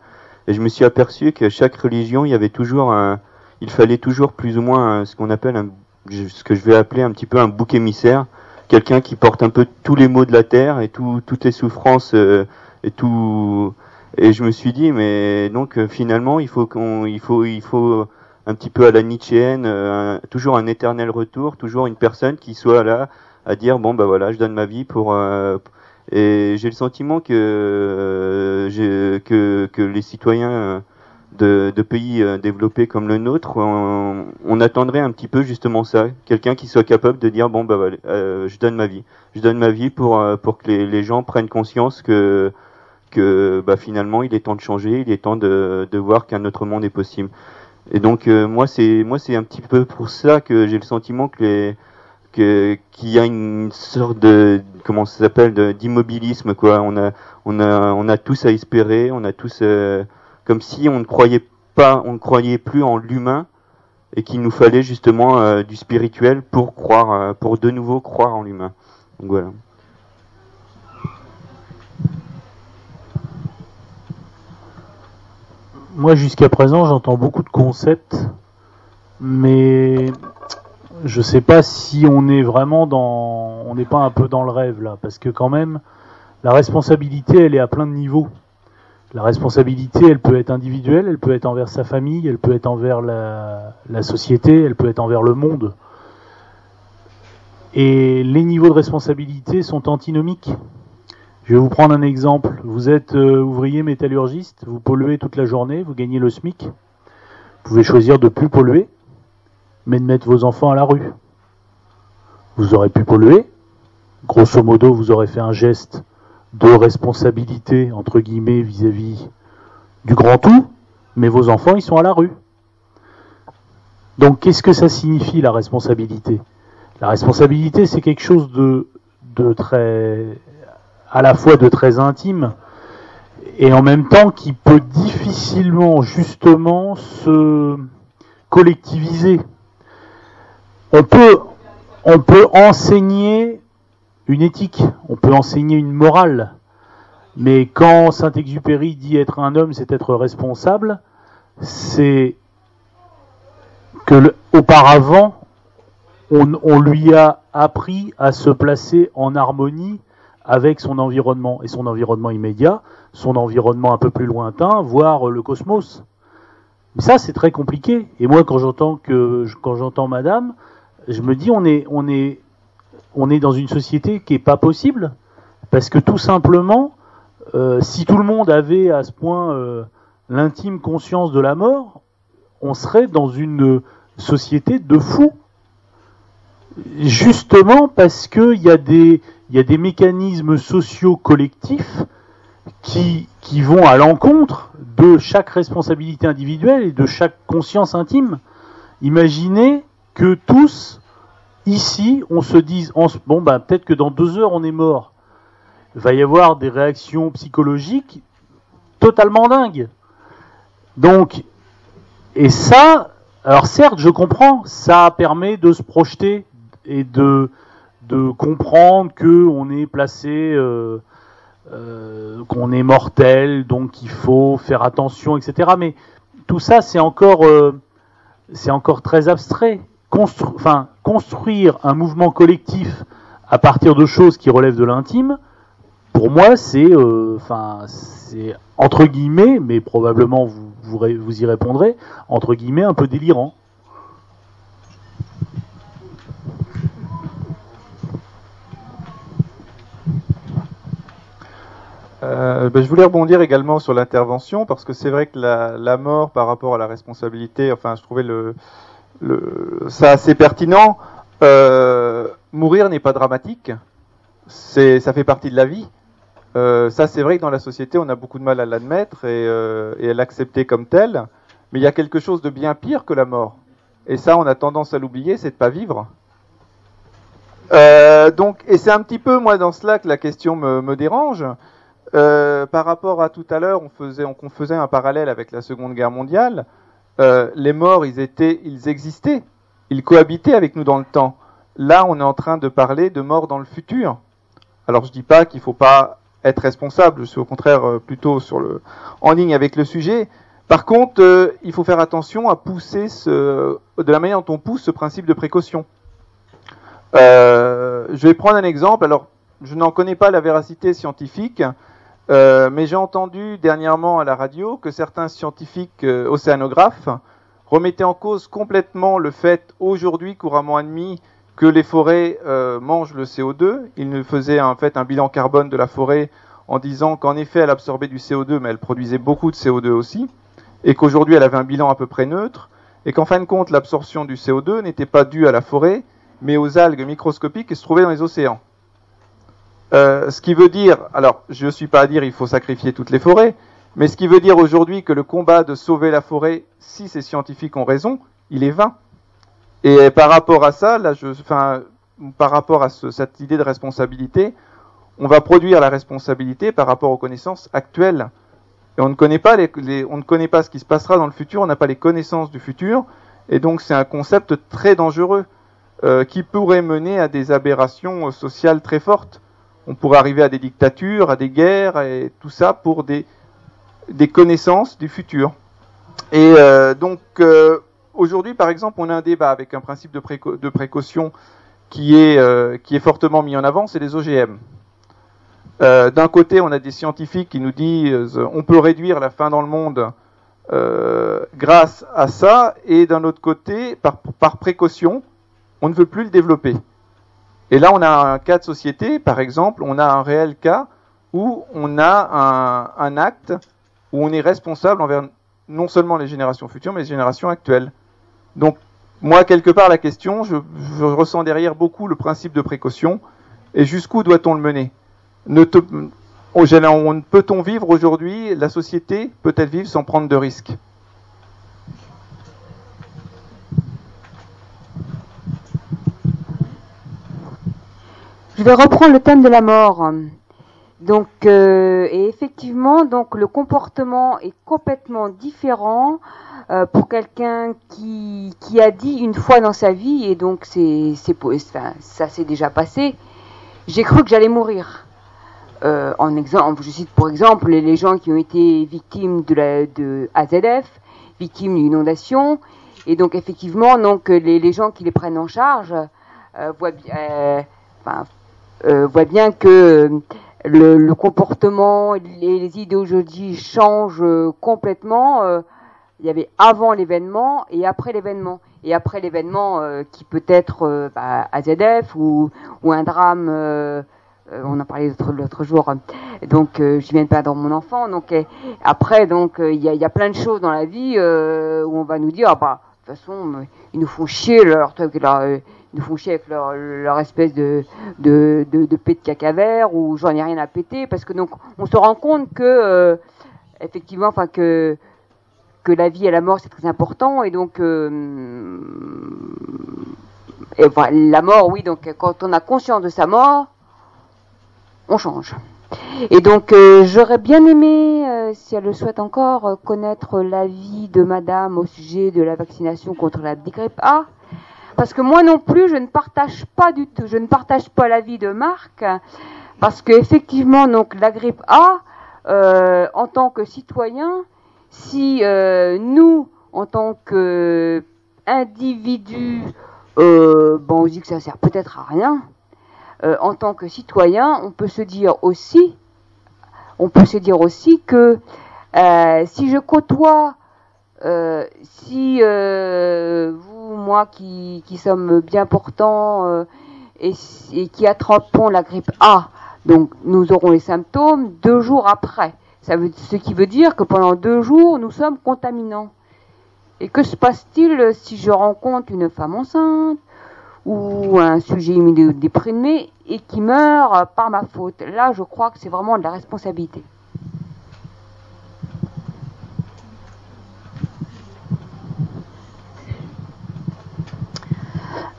et je me suis aperçu que chaque religion, il y avait toujours un il fallait toujours plus ou moins ce qu'on appelle un, ce que je vais appeler un petit peu un bouc émissaire, quelqu'un qui porte un peu tous les maux de la terre et tout, toutes les souffrances euh, et tout. Et je me suis dit, mais donc euh, finalement, il faut qu'on, il faut, il faut un petit peu à la Nietzschéenne, euh, toujours un éternel retour, toujours une personne qui soit là à dire bon bah voilà, je donne ma vie pour. et j'ai le sentiment que, que que les citoyens de, de pays euh, développés comme le nôtre, on, on, attendrait un petit peu justement ça, quelqu'un qui soit capable de dire bon bah voilà, euh, je donne ma vie, je donne ma vie pour euh, pour que les, les, gens prennent conscience que que bah finalement il est temps de changer, il est temps de, de voir qu'un autre monde est possible. Et donc euh, moi c'est moi c'est un petit peu pour ça que j'ai le sentiment que les que qu'il y a une sorte de comment ça s'appelle d'immobilisme quoi. On a on a on a tous à espérer, on a tous euh, comme si on ne croyait pas, on ne croyait plus en l'humain et qu'il nous fallait justement euh, du spirituel pour croire, euh, pour de nouveau croire en l'humain. Donc voilà. Moi, jusqu'à présent, j'entends beaucoup de concepts, mais je sais pas si on est vraiment dans, on n'est pas un peu dans le rêve là, parce que quand même, la responsabilité, elle est à plein de niveaux. La responsabilité, elle peut être individuelle, elle peut être envers sa famille, elle peut être envers la société, elle peut être envers le monde. Et les niveaux de responsabilité sont antinomiques. Je vais vous prendre un exemple. Vous êtes euh, ouvrier métallurgiste, vous polluez toute la journée, vous gagnez le SMIC. Vous pouvez choisir de plus polluer, mais de mettre vos enfants à la rue. Vous aurez pu polluer. Grosso modo, vous aurez fait un geste de responsabilité, entre guillemets, vis-à-vis du grand tout, mais vos enfants, ils sont à la rue. Donc, qu'est-ce que ça signifie, la responsabilité? La responsabilité, c'est quelque chose de, de très, à la fois de très intime, et en même temps qui peut difficilement, justement, se collectiviser. On peut, on peut enseigner une éthique, on peut enseigner une morale. Mais quand Saint-Exupéry dit être un homme, c'est être responsable, c'est que auparavant, on lui a appris à se placer en harmonie avec son environnement et son environnement immédiat, son environnement un peu plus lointain, voire le cosmos. Mais ça, c'est très compliqué. Et moi, quand j'entends que quand j'entends Madame, je me dis on est on est on est dans une société qui est pas possible parce que tout simplement, euh, si tout le monde avait à ce point euh, l'intime conscience de la mort, on serait dans une société de fous. Justement parce qu'il y a des il y a des mécanismes sociaux collectifs qui, qui vont à l'encontre de chaque responsabilité individuelle et de chaque conscience intime. Imaginez que tous, ici, on se dise, bon, ben, peut-être que dans deux heures, on est mort. Il va y avoir des réactions psychologiques totalement dingues. Donc, et ça, alors certes, je comprends, ça permet de se projeter et de, de comprendre que on est placé, euh, euh, qu'on est mortel, donc il faut faire attention, etc. Mais tout ça, c'est encore, euh, c'est encore très abstrait. Construire un mouvement collectif à partir de choses qui relèvent de l'intime, pour moi, c'est, entre guillemets, mais probablement vous y répondrez, entre guillemets, un peu délirant. Euh, ben, je voulais rebondir également sur l'intervention parce que c'est vrai que la, mort par rapport à la responsabilité, enfin, je trouvais ça assez pertinent. Euh, mourir n'est pas dramatique, c'est ça fait partie de la vie. Euh, ça, c'est vrai que dans la société, on a beaucoup de mal à l'admettre et, à l'accepter comme tel. Mais il y a quelque chose de bien pire que la mort. Et ça, on a tendance à l'oublier, c'est de pas vivre. Donc, et c'est un petit peu moi dans cela que la question me dérange. Euh, par rapport à tout à l'heure, on faisait, un parallèle avec la Seconde Guerre mondiale. Euh, les morts, ils existaient, ils cohabitaient avec nous dans le temps. Là, on est en train de parler de morts dans le futur. Alors, je dis pas qu'il faut pas être responsable. Je suis au contraire euh, plutôt sur le, en ligne avec le sujet. Par contre, il faut faire attention à pousser ce, de la manière dont on pousse ce principe de précaution. Je vais prendre un exemple. Alors, je n'en connais pas la véracité scientifique. Euh, mais j'ai entendu dernièrement à la radio que certains scientifiques euh, océanographes remettaient en cause complètement le fait aujourd'hui couramment admis que les forêts euh, mangent le CO2. Ils nous faisaient en fait un bilan carbone de la forêt en disant qu'en effet elle absorbait du CO2 mais elle produisait beaucoup de CO2 aussi et qu'aujourd'hui elle avait un bilan à peu près neutre et qu'en fin de compte l'absorption du CO2 n'était pas due à la forêt mais aux algues microscopiques qui se trouvaient dans les océans. Euh, ce qui veut dire, alors je ne suis pas à dire il faut sacrifier toutes les forêts, mais ce qui veut dire aujourd'hui que le combat de sauver la forêt, si ces scientifiques ont raison, il est vain. Et par rapport à ça, là, je, enfin, par rapport à ce, cette idée de responsabilité, on va produire la responsabilité par rapport aux connaissances actuelles. Et on ne connaît pas les, les, on ne connaît pas ce qui se passera dans le futur, on n'a pas les connaissances du futur, et donc c'est un concept très dangereux euh, qui pourrait mener à des aberrations sociales très fortes on pourrait arriver à des dictatures, à des guerres, et tout ça pour des, connaissances du futur. Et euh, donc, euh, aujourd'hui, par exemple, on a un débat avec un principe de, précaution qui est, euh, qui est fortement mis en avant, c'est les OGM. D'un côté, on a des scientifiques qui nous disent on peut réduire la faim dans le monde grâce à ça, et d'un autre côté, par précaution, on ne veut plus le développer. Et là, on a un cas de société, par exemple, on a un réel cas où on a un, acte où on est responsable envers non seulement les générations futures, mais les générations actuelles. Donc, moi, quelque part, la question, je, ressens derrière beaucoup le principe de précaution. Et jusqu'où doit-on le mener? Ne te, on, Peut-on vivre aujourd'hui, la société peut-elle vivre sans prendre de risques? Je vais reprendre le thème de la mort. Donc, euh, et effectivement, donc le comportement est complètement différent euh, pour quelqu'un qui, qui a dit une fois dans sa vie, et donc c'est, c'est, enfin, ça s'est déjà passé. J'ai cru que j'allais mourir. Euh, en exemple, je cite pour exemple les, gens qui ont été victimes de, la, de AZF, victimes d'une inondation, et donc effectivement, donc les, les gens qui les prennent en charge euh, voit, bi- euh, enfin, euh, voit bien que le, le comportement et les, les idéologies changent euh, complètement. euh, il y avait avant l'événement et après l'événement. Et après l'événement euh, qui peut être euh, bah, AZF ou, ou un drame, euh, euh, on en parlait l'autre- jour, donc euh, je viens de perdre mon enfant. Donc euh, après, donc euh, il y, a, y a plein de choses dans la vie euh, où on va nous dire, ah bah de toute façon, euh, ils nous font chier leur truc, leur, nous font chier avec leur, leur espèce de de, de, de de caca vert ou j'en ai rien à péter parce que donc on se rend compte que euh, effectivement, enfin que que la vie et la mort c'est très important et donc euh, enfin, la mort oui donc quand on a conscience de sa mort on change. Et donc euh, j'aurais bien aimé si elle le souhaite encore connaître l'avis de madame au sujet de la vaccination contre la grippe A parce que moi non plus je ne partage pas du tout je ne partage pas l'avis de Marc parce que effectivement donc la grippe A euh, en tant que citoyen si euh, nous, en tant qu'individus, euh, bon, on dit que ça sert peut-être à rien, en tant que citoyen, on peut se dire aussi, on peut se dire aussi que si je côtoie, si euh, moi, qui, sommes bien portants euh, et, qui attrapons la grippe A, donc nous aurons les symptômes deux jours après. Ce qui veut dire que pendant deux jours, nous sommes contaminants. Et que se passe-t-il si je rencontre une femme enceinte ou un sujet immunodéprimé et qui meurt par ma faute? Là, je crois que c'est vraiment de la responsabilité.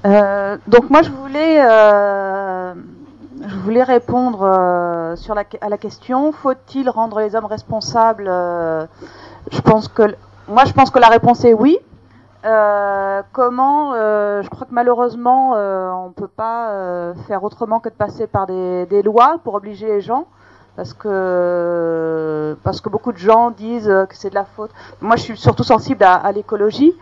Euh, donc moi je voulais, euh, je voulais répondre euh, sur la, à la question faut-il rendre les hommes responsables euh, Je pense que moi je pense que la réponse est oui. Euh, comment Je crois que malheureusement on peut pas faire autrement que de passer par des, des lois pour obliger les gens. Parce que, parce que beaucoup de gens disent que c'est de la faute. Moi, je suis surtout sensible à, à l'écologie.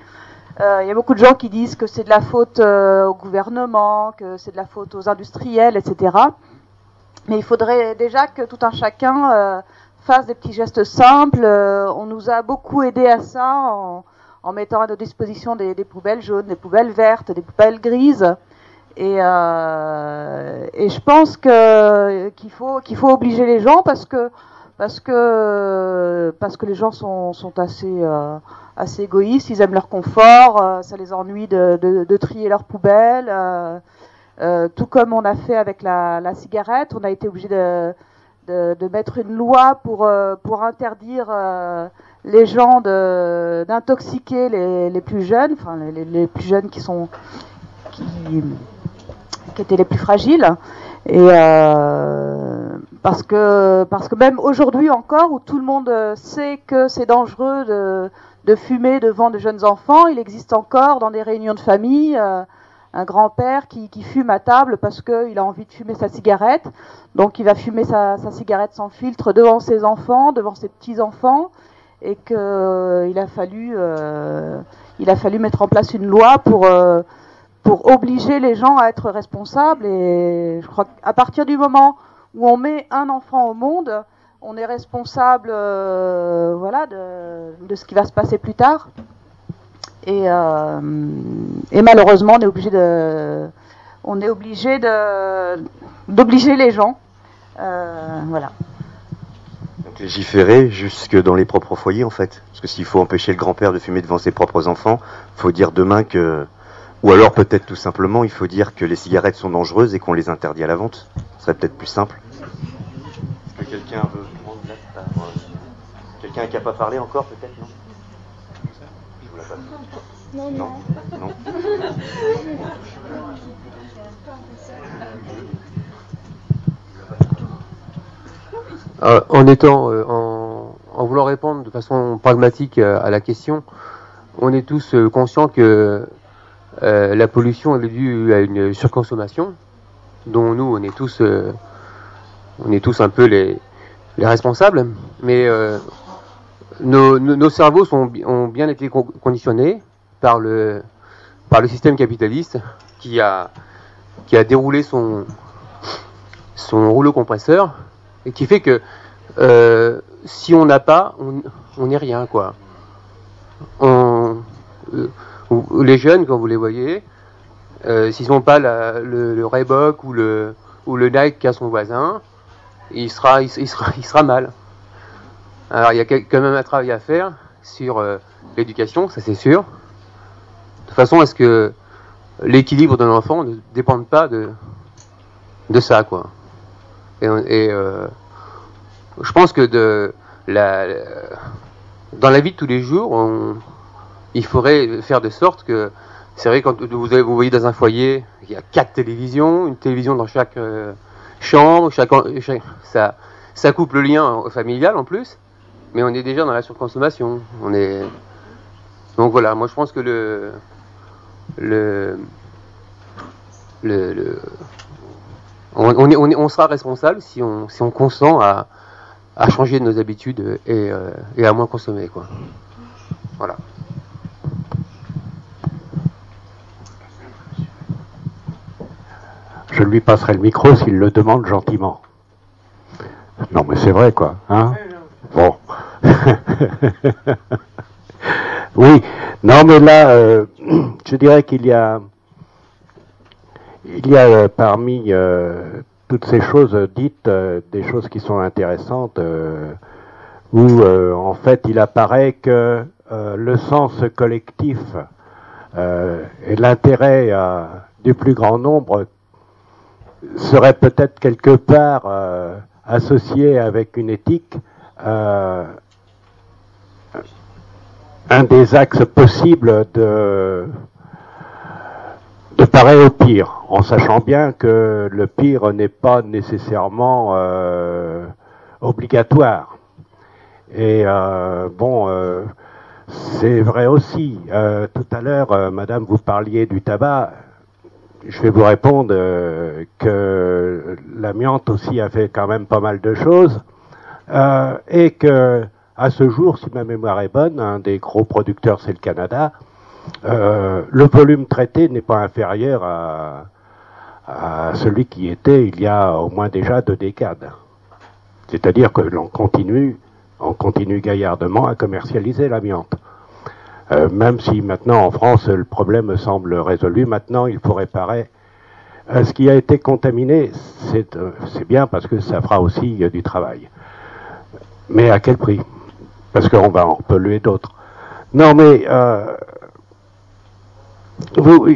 Euh, Il y a beaucoup de gens qui disent que c'est de la faute euh, au gouvernement, que c'est de la faute aux industriels, etc. Mais il faudrait déjà que tout un chacun euh, fasse des petits gestes simples. On nous a beaucoup aidé à ça en, en mettant à notre disposition des, des poubelles jaunes, des poubelles vertes, des poubelles grises. Et, euh, et je pense que qu'il faut qu'il faut obliger les gens parce que parce que parce que les gens sont, sont assez euh, assez égoïstes, ils aiment leur confort, euh, ça les ennuie de, trier leurs poubelles. euh, euh, tout comme on a fait avec la, cigarette, on a été obligé de, mettre une loi pour interdire les gens d'intoxiquer les, plus jeunes, enfin les, plus jeunes qui étaient les plus fragiles. Et parce que parce que même aujourd'hui encore, où tout le monde sait que c'est dangereux de, de fumer devant de jeunes enfants, il existe encore dans des réunions de famille euh, un grand-père qui, qui fume à table parce qu'il a envie de fumer sa cigarette. Donc il va fumer sa, cigarette sans filtre devant ses enfants, devant ses petits-enfants, et qu'il a fallu euh, il a fallu mettre en place une loi pour euh, pour obliger les gens à être responsables. Et je crois qu'à partir du moment où on met un enfant au monde, on est responsable, euh, voilà, de, ce qui va se passer plus tard. Et, euh, et malheureusement, on est obligé de, on est obligé de, d'obliger les gens. Euh, voilà. Donc légiférer jusque dans les propres foyers en fait. Parce que s'il faut empêcher le grand-père de fumer devant ses propres enfants, faut dire demain que... Ou alors peut-être tout simplement il faut dire que les cigarettes sont dangereuses et qu'on les interdit à la vente. Ce serait peut-être plus simple. Est-ce que quelqu'un veut Quelqu'un qui n'a pas parlé encore peut-être non Je vous la passe. Non, non. Non. Euh, en étant, euh, en, en voulant répondre de façon pragmatique euh, à la question, on est tous euh, conscients que euh, la pollution elle est due à une surconsommation, dont nous on est tous, euh, on est tous un peu les, les responsables, mais euh, nos, nos, nos cerveaux sont, ont bien été con- conditionnés par le, par le système capitaliste qui a, qui a déroulé son, son rouleau compresseur et qui fait que euh, si on n'a pas, on n'est rien quoi. On, euh, les jeunes, quand vous les voyez, euh, s'ils n'ont pas la, le, le Reebok ou le, ou le Nike qu'a son voisin, il sera, il, sera, [laughs] il sera mal. Alors il y a quand même un travail à faire sur euh, l'éducation, ça c'est sûr. De façon, est-ce que l'équilibre d'un enfant ne dépend pas de, de ça, quoi? Et, euh, je pense que de la, dans la vie de tous les jours, il faudrait faire de sorte que, c'est vrai, quand vous, vous voyez dans un foyer, il y a quatre télévisions, une télévision dans chaque euh, chambre, ça, coupe le lien familial en plus mais on est déjà dans la surconsommation. On est donc voilà. Moi, je pense que le le le, on, on, sera responsable si on si on consent à, à changer nos habitudes et, euh, et à moins consommer quoi. Voilà. Je lui passerai le micro s'il le demande gentiment. Non, mais c'est vrai, quoi. Hein bon. [laughs] oui, non, mais là, euh, je dirais qu'il y a, il y a euh, parmi euh, toutes ces choses dites des choses qui sont intéressantes, où en fait il apparaît que le sens collectif et l'intérêt du plus grand nombre serait peut-être quelque part associé avec une éthique euh, un des axes possibles de, de parer au pire, en sachant bien que le pire n'est pas nécessairement euh, obligatoire. Et euh, bon, euh, c'est vrai aussi. Euh, tout à l'heure, euh, Madame, vous parliez du tabac. Je vais vous répondre que l'amiante aussi a fait quand même pas mal de choses. Euh, et que à ce jour, si ma mémoire est bonne, un des gros producteurs c'est le Canada, euh, le volume traité n'est pas inférieur à, à, celui qui était il y a au moins déjà deux décades. C'est-à-dire que l'on continue, on continue gaillardement à commercialiser l'amiante. Euh, même si maintenant en France le problème semble résolu, maintenant il faut réparer euh, ce qui a été contaminé, c'est euh, bien parce que ça fera aussi du travail. Mais à quel prix? Parce qu'on va en polluer d'autres. Non, mais vous,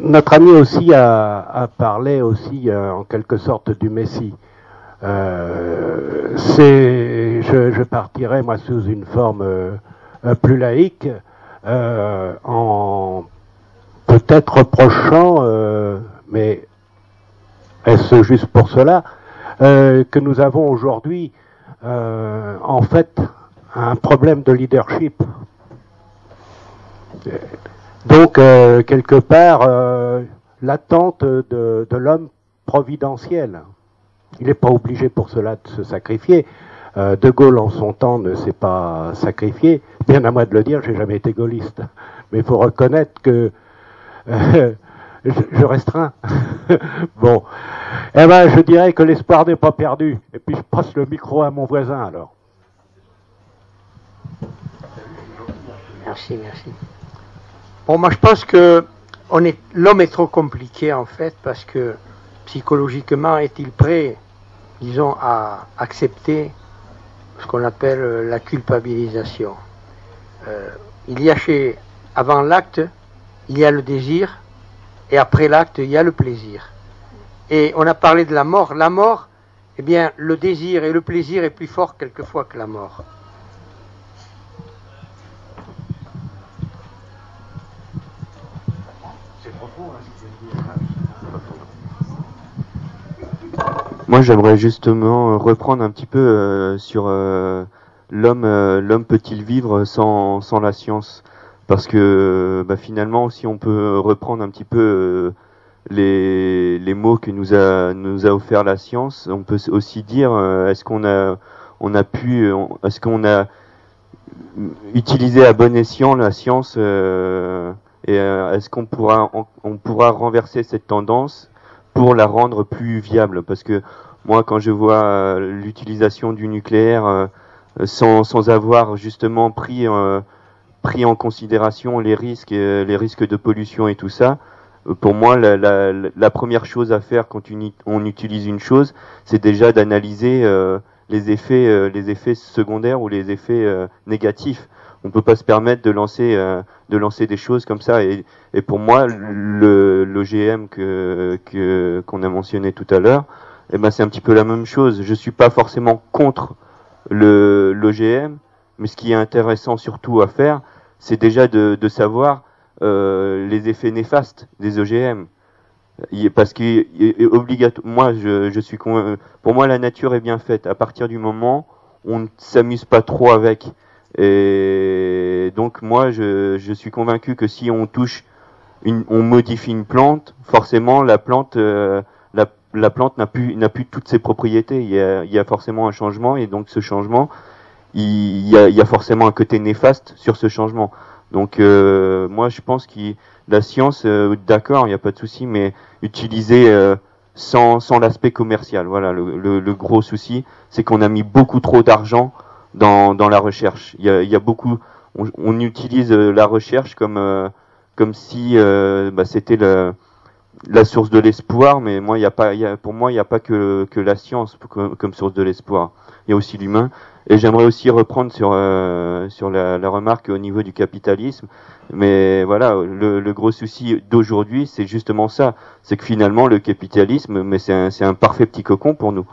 notre ami aussi a, parlé aussi en quelque sorte du Messie. C'est, je, je, partirais moi sous une forme plus laïque, euh, en peut-être reprochant, euh, mais est-ce juste pour cela, que nous avons aujourd'hui euh, en fait un problème de leadership. Donc, euh, quelque part, euh, l'attente de l'homme providentiel. Il n'est pas obligé pour cela de se sacrifier. Euh, de Gaulle, en son temps, ne s'est pas sacrifié. Bien à moi de le dire, j'ai jamais été gaulliste. Mais il faut reconnaître que [laughs] je, je, restreins. [laughs] bon. Eh ben, je dirais que l'espoir n'est pas perdu. Et puis, je passe le micro à mon voisin, alors. Merci, merci. Bon, moi, je pense que on est, l'homme est trop compliqué, en fait, parce que psychologiquement, est-il prêt, disons, à accepter ce qu'on appelle la culpabilisation euh, Il y a chez, avant l'acte, il y a le désir, et après l'acte, il y a le plaisir. Et on a parlé de la mort. La mort, eh bien, le désir et le plaisir est plus fort quelquefois que la mort. Moi, j'aimerais justement reprendre un petit peu euh, sur euh, l'homme. Euh, l'homme peut-il vivre sans, sans la science? Parce que bah, finalement, si on peut reprendre un petit peu les, les mots que nous a, nous a offert la science, on peut aussi dire est-ce qu'on a, on a pu, est-ce qu'on a utilisé à bon escient la science et est-ce qu'on pourra, on pourra renverser cette tendance? Pour la rendre plus viable. Parce que moi, quand je vois euh, l'utilisation du nucléaire euh, sans, sans avoir justement pris, euh, pris en considération les risques, les risques de pollution et tout ça, pour moi, la, première chose à faire quand on utilise une chose, c'est déjà d'analyser les effets, les effets secondaires ou les effets négatifs. On peut pas se permettre de lancer, euh, de lancer des choses comme ça. Et, et pour moi, le l'OGM que que- qu'on a mentionné tout à l'heure, eh ben c'est un petit peu la même chose. Je suis pas forcément contre le l'OGM, mais ce qui est intéressant surtout à faire, c'est déjà de, de savoir euh, les effets néfastes des OGM. Parce que obligatoire. Moi, je, je suis pour moi la nature est bien faite. À partir du moment où on ne s'amuse pas trop avec, et donc moi je, je suis convaincu que si on touche, une, on modifie une plante, forcément la plante, euh, la, la plante n'a plus n'a plus toutes ses propriétés. Il y a, il y a forcément un changement et donc ce changement, il, y a, il y a forcément un côté néfaste sur ce changement. Donc euh, moi je pense que la science, euh, d'accord, il n'y a pas de souci, mais utiliser euh, sans, sans l'aspect commercial. Voilà, le, le, le gros souci, c'est qu'on a mis beaucoup trop d'argent dans, dans la recherche. Il y a, il y a beaucoup, on, on utilise euh, la recherche comme euh, comme si euh, bah, c'était le, la source de l'espoir, mais moi, il y a pas, y a, pour moi, il n'y a pas que, que la science comme, source de l'espoir. Il y a aussi l'humain. Et j'aimerais aussi reprendre sur euh, sur la, la remarque au niveau du capitalisme. Mais voilà, le, le gros souci d'aujourd'hui, c'est justement ça. C'est que finalement, le capitalisme, mais c'est un, un parfait petit cocon pour nous.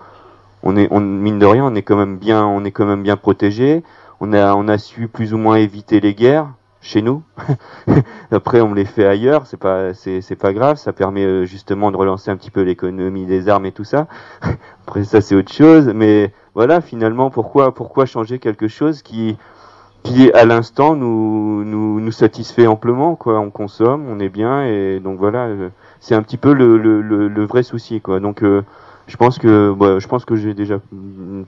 On est, on, mine de rien, on est quand même bien, on est quand même bien protégé. On a, on a su plus ou moins éviter les guerres chez nous. [laughs] Après, on les fait ailleurs, c'est pas, c'est, c'est pas grave. Ça permet euh, justement de relancer un petit peu l'économie des armes et tout ça. [laughs] Après, ça c'est autre chose. Mais voilà, finalement, pourquoi, pourquoi changer quelque chose qui, qui à l'instant nous, nous, nous satisfait amplement, quoi. On consomme, on est bien, et donc voilà, euh, c'est un petit peu le, le, le, le vrai souci, quoi. Donc, euh, je pense que, bah, je pense que j'ai déjà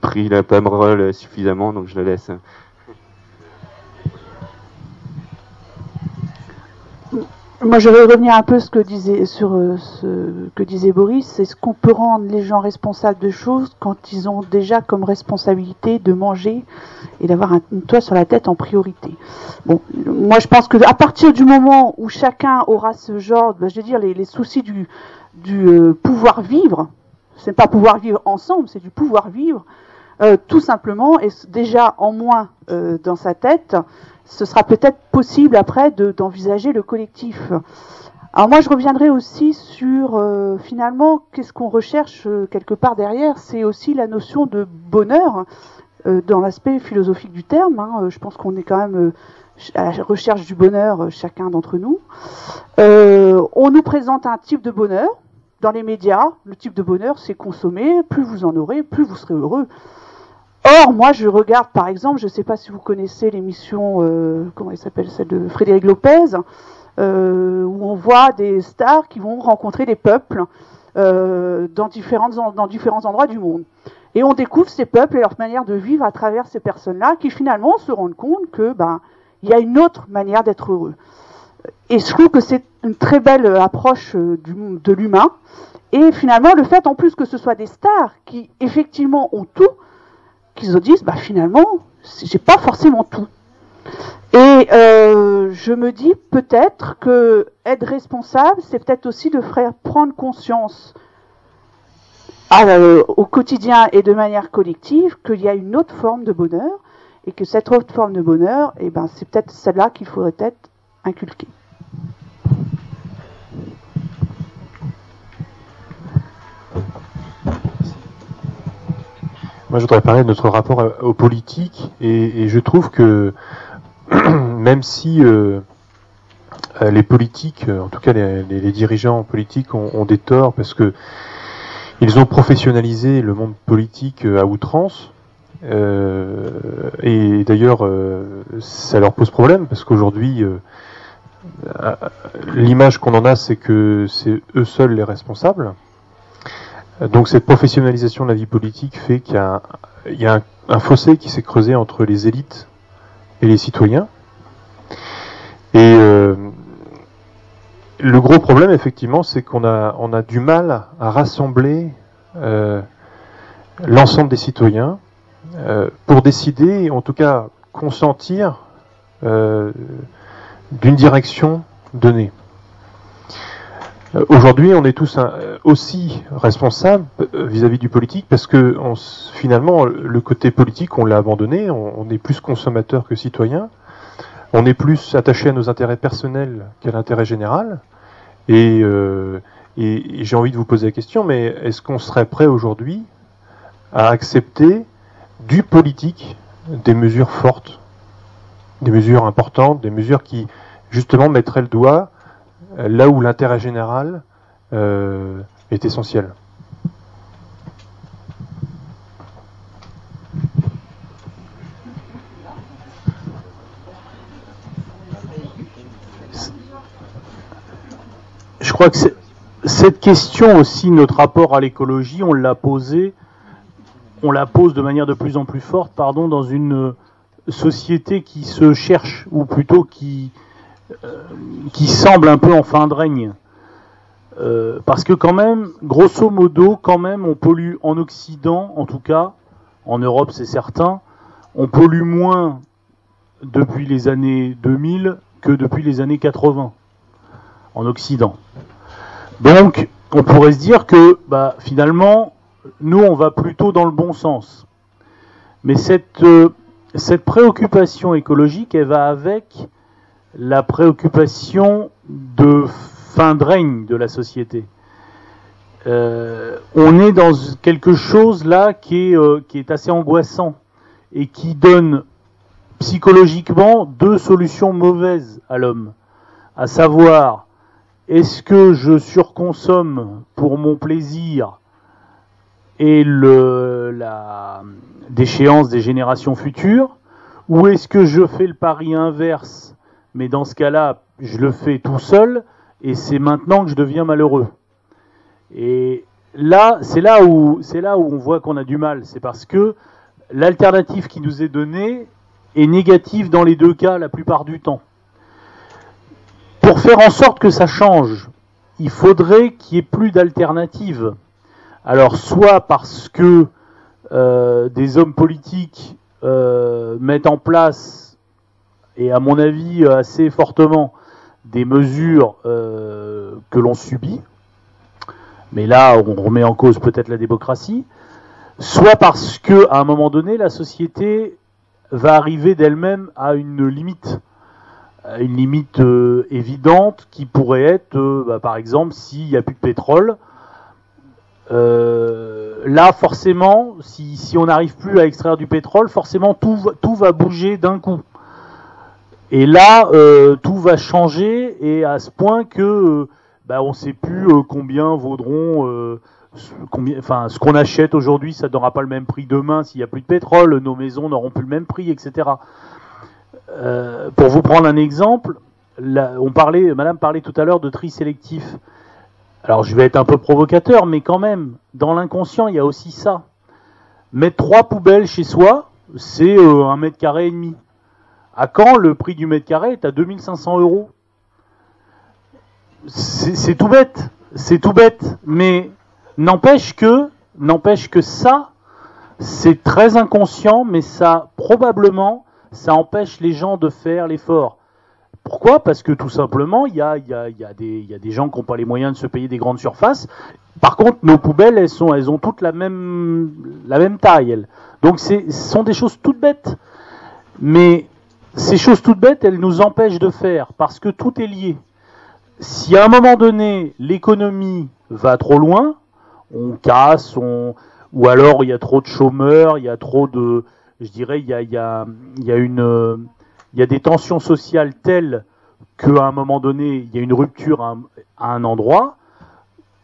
pris la parole suffisamment, donc je la laisse. Moi, je vais revenir un peu ce que disait, sur euh, ce que disait Boris. C'est ce qu'on peut rendre les gens responsables de choses quand ils ont déjà comme responsabilité de manger et d'avoir un, toit sur la tête en priorité? Bon, moi, je pense que à partir du moment où chacun aura ce genre, ben, je veux dire, les, les soucis du, du euh, pouvoir vivre, c'est pas pouvoir vivre ensemble, c'est du pouvoir vivre, euh, tout simplement, et déjà en moins euh, dans sa tête, ce sera peut-être possible après de- d'envisager le collectif. Alors moi, je reviendrai aussi sur euh, finalement qu'est-ce qu'on recherche euh, quelque part derrière. C'est aussi la notion de bonheur euh, dans l'aspect philosophique du terme. hein. Je pense qu'on est quand même euh, à la recherche du bonheur, chacun d'entre nous. On nous présente un type de bonheur dans les médias. Le type de bonheur, c'est consommer. Plus vous en aurez, plus vous serez heureux. Or, moi, je regarde, par exemple, je ne sais pas si vous connaissez l'émission, euh, comment elle s'appelle, celle de Frédéric Lopez, euh, où on voit des stars qui vont rencontrer des peuples euh, dans, différents endroits du monde. Et on découvre ces peuples et leur manière de vivre à travers ces personnes-là, qui finalement se rendent compte que ben il y a une autre manière d'être heureux. Et je trouve que c'est une très belle euh, approche euh, de l'humain. Et finalement, le fait en plus que ce soit des stars qui effectivement ont tout, qu'ils se disent, bah finalement, j'ai pas forcément tout. Et euh, je me dis peut-être que être responsable, c'est peut-être aussi de faire prendre conscience au quotidien et de manière collective qu'il y a une autre forme de bonheur et que cette autre forme de bonheur, eh ben, c'est peut-être celle-là qu'il faudrait peut-être inculquer. Moi, je voudrais parler de notre rapport aux politiques, et, je trouve que [clears throat] même si euh, euh, les politiques, euh, en tout cas les, dirigeants politiques, ont, ont des torts parce que ils ont professionnalisé le monde politique à outrance, et d'ailleurs euh, ça leur pose problème parce qu'aujourd'hui euh, euh, l'image qu'on en a, c'est que c'est eux seuls les responsables. Donc cette professionnalisation de la vie politique fait qu'il y a, un, il y a un fossé qui s'est creusé entre les élites et les citoyens. Et euh, le gros problème, effectivement, c'est qu'on a, on a du mal à rassembler euh, l'ensemble des citoyens euh, pour décider, en tout cas consentir euh, d'une direction donnée. Euh, Aujourd'hui, on est tous aussi responsables vis-à-vis du politique parce que finalement, le côté politique, on l'a abandonné. On, est plus consommateur que citoyen. On est plus attaché à nos intérêts personnels qu'à l'intérêt général. Et- et j'ai envie de vous poser la question, mais est-ce qu'on serait prêt aujourd'hui à accepter du politique des mesures fortes, des mesures importantes, des mesures qui justement mettraient le doigt euh, là où l'intérêt général euh, est essentiel. Je crois que cette question aussi, notre rapport à l'écologie, on l'a posée, on la pose de manière de plus en plus forte, pardon, dans une euh, société qui se cherche, ou plutôt qui, euh, qui semble un peu en fin de règne. Euh, parce que quand même, grosso modo, quand même, on pollue en Occident, en tout cas, en Europe c'est certain, on pollue moins depuis les années 2000 que depuis les années 80 en Occident. Donc, on pourrait se dire que bah, finalement, nous, on va plutôt dans le bon sens. Mais cette, euh, cette préoccupation écologique, elle va avec la préoccupation de fin de règne de la société. Euh, on est dans quelque chose là euh, qui est assez angoissant et qui donne psychologiquement deux solutions mauvaises à l'homme, à savoir est-ce que je surconsomme pour mon plaisir et la déchéance des générations futures Ou est-ce que je fais le pari inverse Mais dans ce cas-là, je le fais tout seul et c'est maintenant que je deviens malheureux? Et là, c'est là où c'est là où on voit qu'on a du mal. C'est parce que l'alternative qui nous est donnée est négative dans les deux cas la plupart du temps. Pour faire en sorte que ça change, il faudrait qu'il n'y ait plus d'alternative. Alors, soit parce que euh, des hommes politiques euh, mettent en place, et à mon avis assez fortement, des mesures euh, que l'on subit, mais là on remet en cause peut-être la démocratie, soit parce que à un moment donné la société va arriver d'elle-même à une limite une limite euh, évidente qui pourrait être, euh, bah, par exemple, s'il n'y a plus de pétrole. Euh, là, forcément, si, on n'arrive plus à extraire du pétrole, forcément tout, va- bouger d'un coup. Et là, euh, tout va changer et à ce point que euh, bah, on ne sait plus combien vaudront, combien, enfin, ce qu'on achète aujourd'hui, ça n'aura pas le même prix demain s'il n'y a plus de pétrole. Nos maisons n'auront plus le même prix, etc. Pour vous prendre un exemple, on parlait, Madame parlait tout à l'heure de tri sélectif. Alors je vais être un peu provocateur, mais quand même, dans l'inconscient, il y a aussi ça. Mettre trois poubelles chez soi, c'est euh, un mètre carré et demi. À quand le prix du mètre carré est à 2500 euros? C'est c'est tout bête, c'est tout bête, mais n'empêche que, n'empêche que ça, c'est très inconscient, mais ça probablement ça empêche les gens de faire l'effort. Pourquoi? Parce que tout simplement, il y a, des- gens qui n'ont pas les moyens de se payer des grandes surfaces. Par contre, nos poubelles, elles, ont toutes la même, taille. Donc ce sont des choses toutes bêtes. Mais ces choses toutes bêtes, elles nous empêchent de faire parce que tout est lié. Si à un moment donné, l'économie va trop loin, on casse, ou alors il y a trop de chômeurs, il y a trop de, je dirais, il y a, une, il y a des tensions sociales telles qu'à un moment donné, il y a une rupture à un, endroit.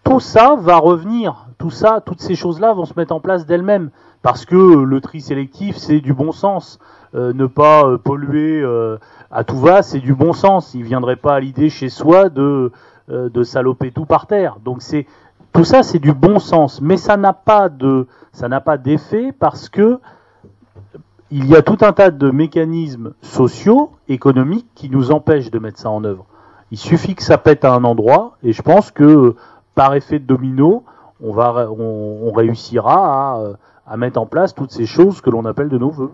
Tout ça va revenir, tout ça, toutes ces choses-là vont se mettre en place d'elles-mêmes, parce que le tri sélectif, c'est du bon sens. Euh, ne pas euh, polluer euh, à tout va, c'est du bon sens. Il viendrait pas à l'idée chez soi de, de saloper tout par terre. Donc tout ça, c'est du bon sens, mais ça n'a pas de, ça n'a pas d'effet parce que il y a tout un tas de mécanismes sociaux, économiques qui nous empêchent de mettre ça en œuvre. Il suffit que ça pète à un endroit, et je pense que par effet de domino, on, réussira à, à mettre en place toutes ces choses que l'on appelle de nos voeux.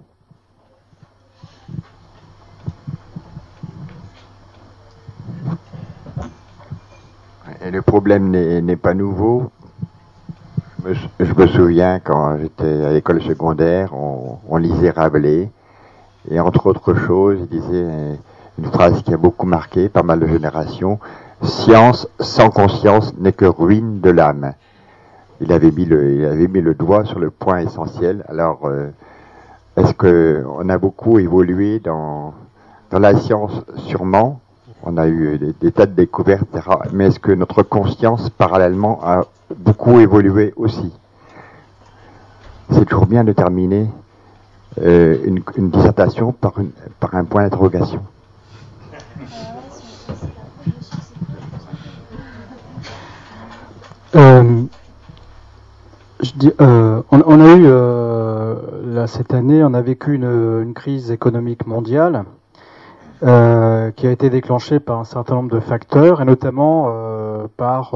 Et le problème n'est pas nouveau. Je me, souviens quand j'étais à l'école secondaire, on, on lisait Rabelais, et entre autres choses, il disait une phrase qui a beaucoup marqué pas mal de générations Science sans conscience n'est que ruine de l'âme. Il avait mis le, il avait mis le doigt sur le point essentiel. Alors, euh, est-ce que on a beaucoup évolué dans dans la science sûrement? On a eu des, tas de découvertes. Mais est-ce que notre conscience parallèlement a beaucoup évolué aussi? C'est toujours bien de terminer euh, une, dissertation par, un point d'interrogation. Euh, euh, on, a eu cette année, on a vécu une crise économique mondiale euh, qui a été déclenchée par un certain nombre de facteurs et notamment euh, par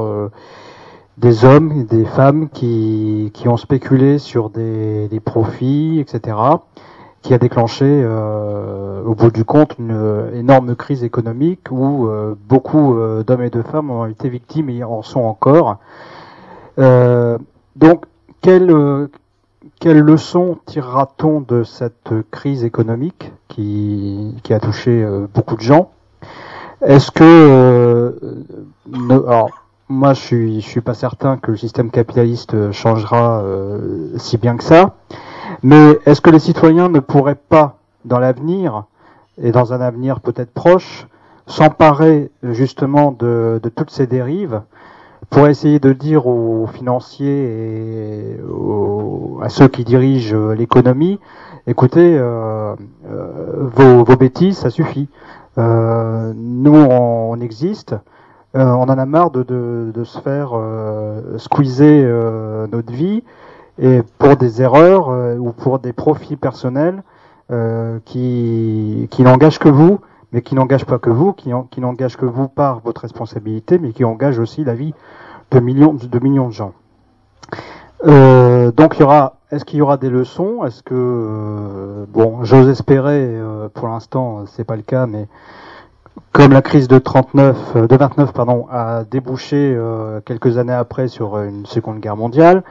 des hommes et des femmes qui, qui ont spéculé sur des, des profits, etc., qui a déclenché au bout du compte une énorme crise économique où beaucoup d'hommes et de femmes ont été victimes et en sont encore. Euh, donc, quelle, euh, quelle leçon tirera-t-on de cette crise économique qui, qui a touché euh, beaucoup de gens? Est-ce que, euh, ne, alors, moi, je suis, je suis pas certain que le système capitaliste changera euh, si bien que ça, mais est-ce que les citoyens ne pourraient pas, dans l'avenir et dans un avenir peut-être proche, s'emparer justement de, de toutes ces dérives? Pour essayer de dire aux financiers et aux, à ceux qui dirigent l'économie, écoutez, euh, euh, vos, vos, bêtises, ça suffit. Euh, nous, on, existe. Euh, on en a marre de, de, de se faire euh, squeezer notre vie et pour des erreurs ou pour des profits personnels qui, qui n'engagent que vous mais qui n'engagent pas que vous, qui, n'engagent que vous par votre responsabilité, mais qui engagent aussi la vie de millions de, millions de gens. Euh, donc il y aura, est-ce qu'il y aura des leçons? Est-ce que, euh, bon, j'ose espérer, euh, pour l'instant c'est pas le cas, mais comme la crise de 39, euh, de 29 pardon, a débouché quelques années après sur une seconde guerre mondiale.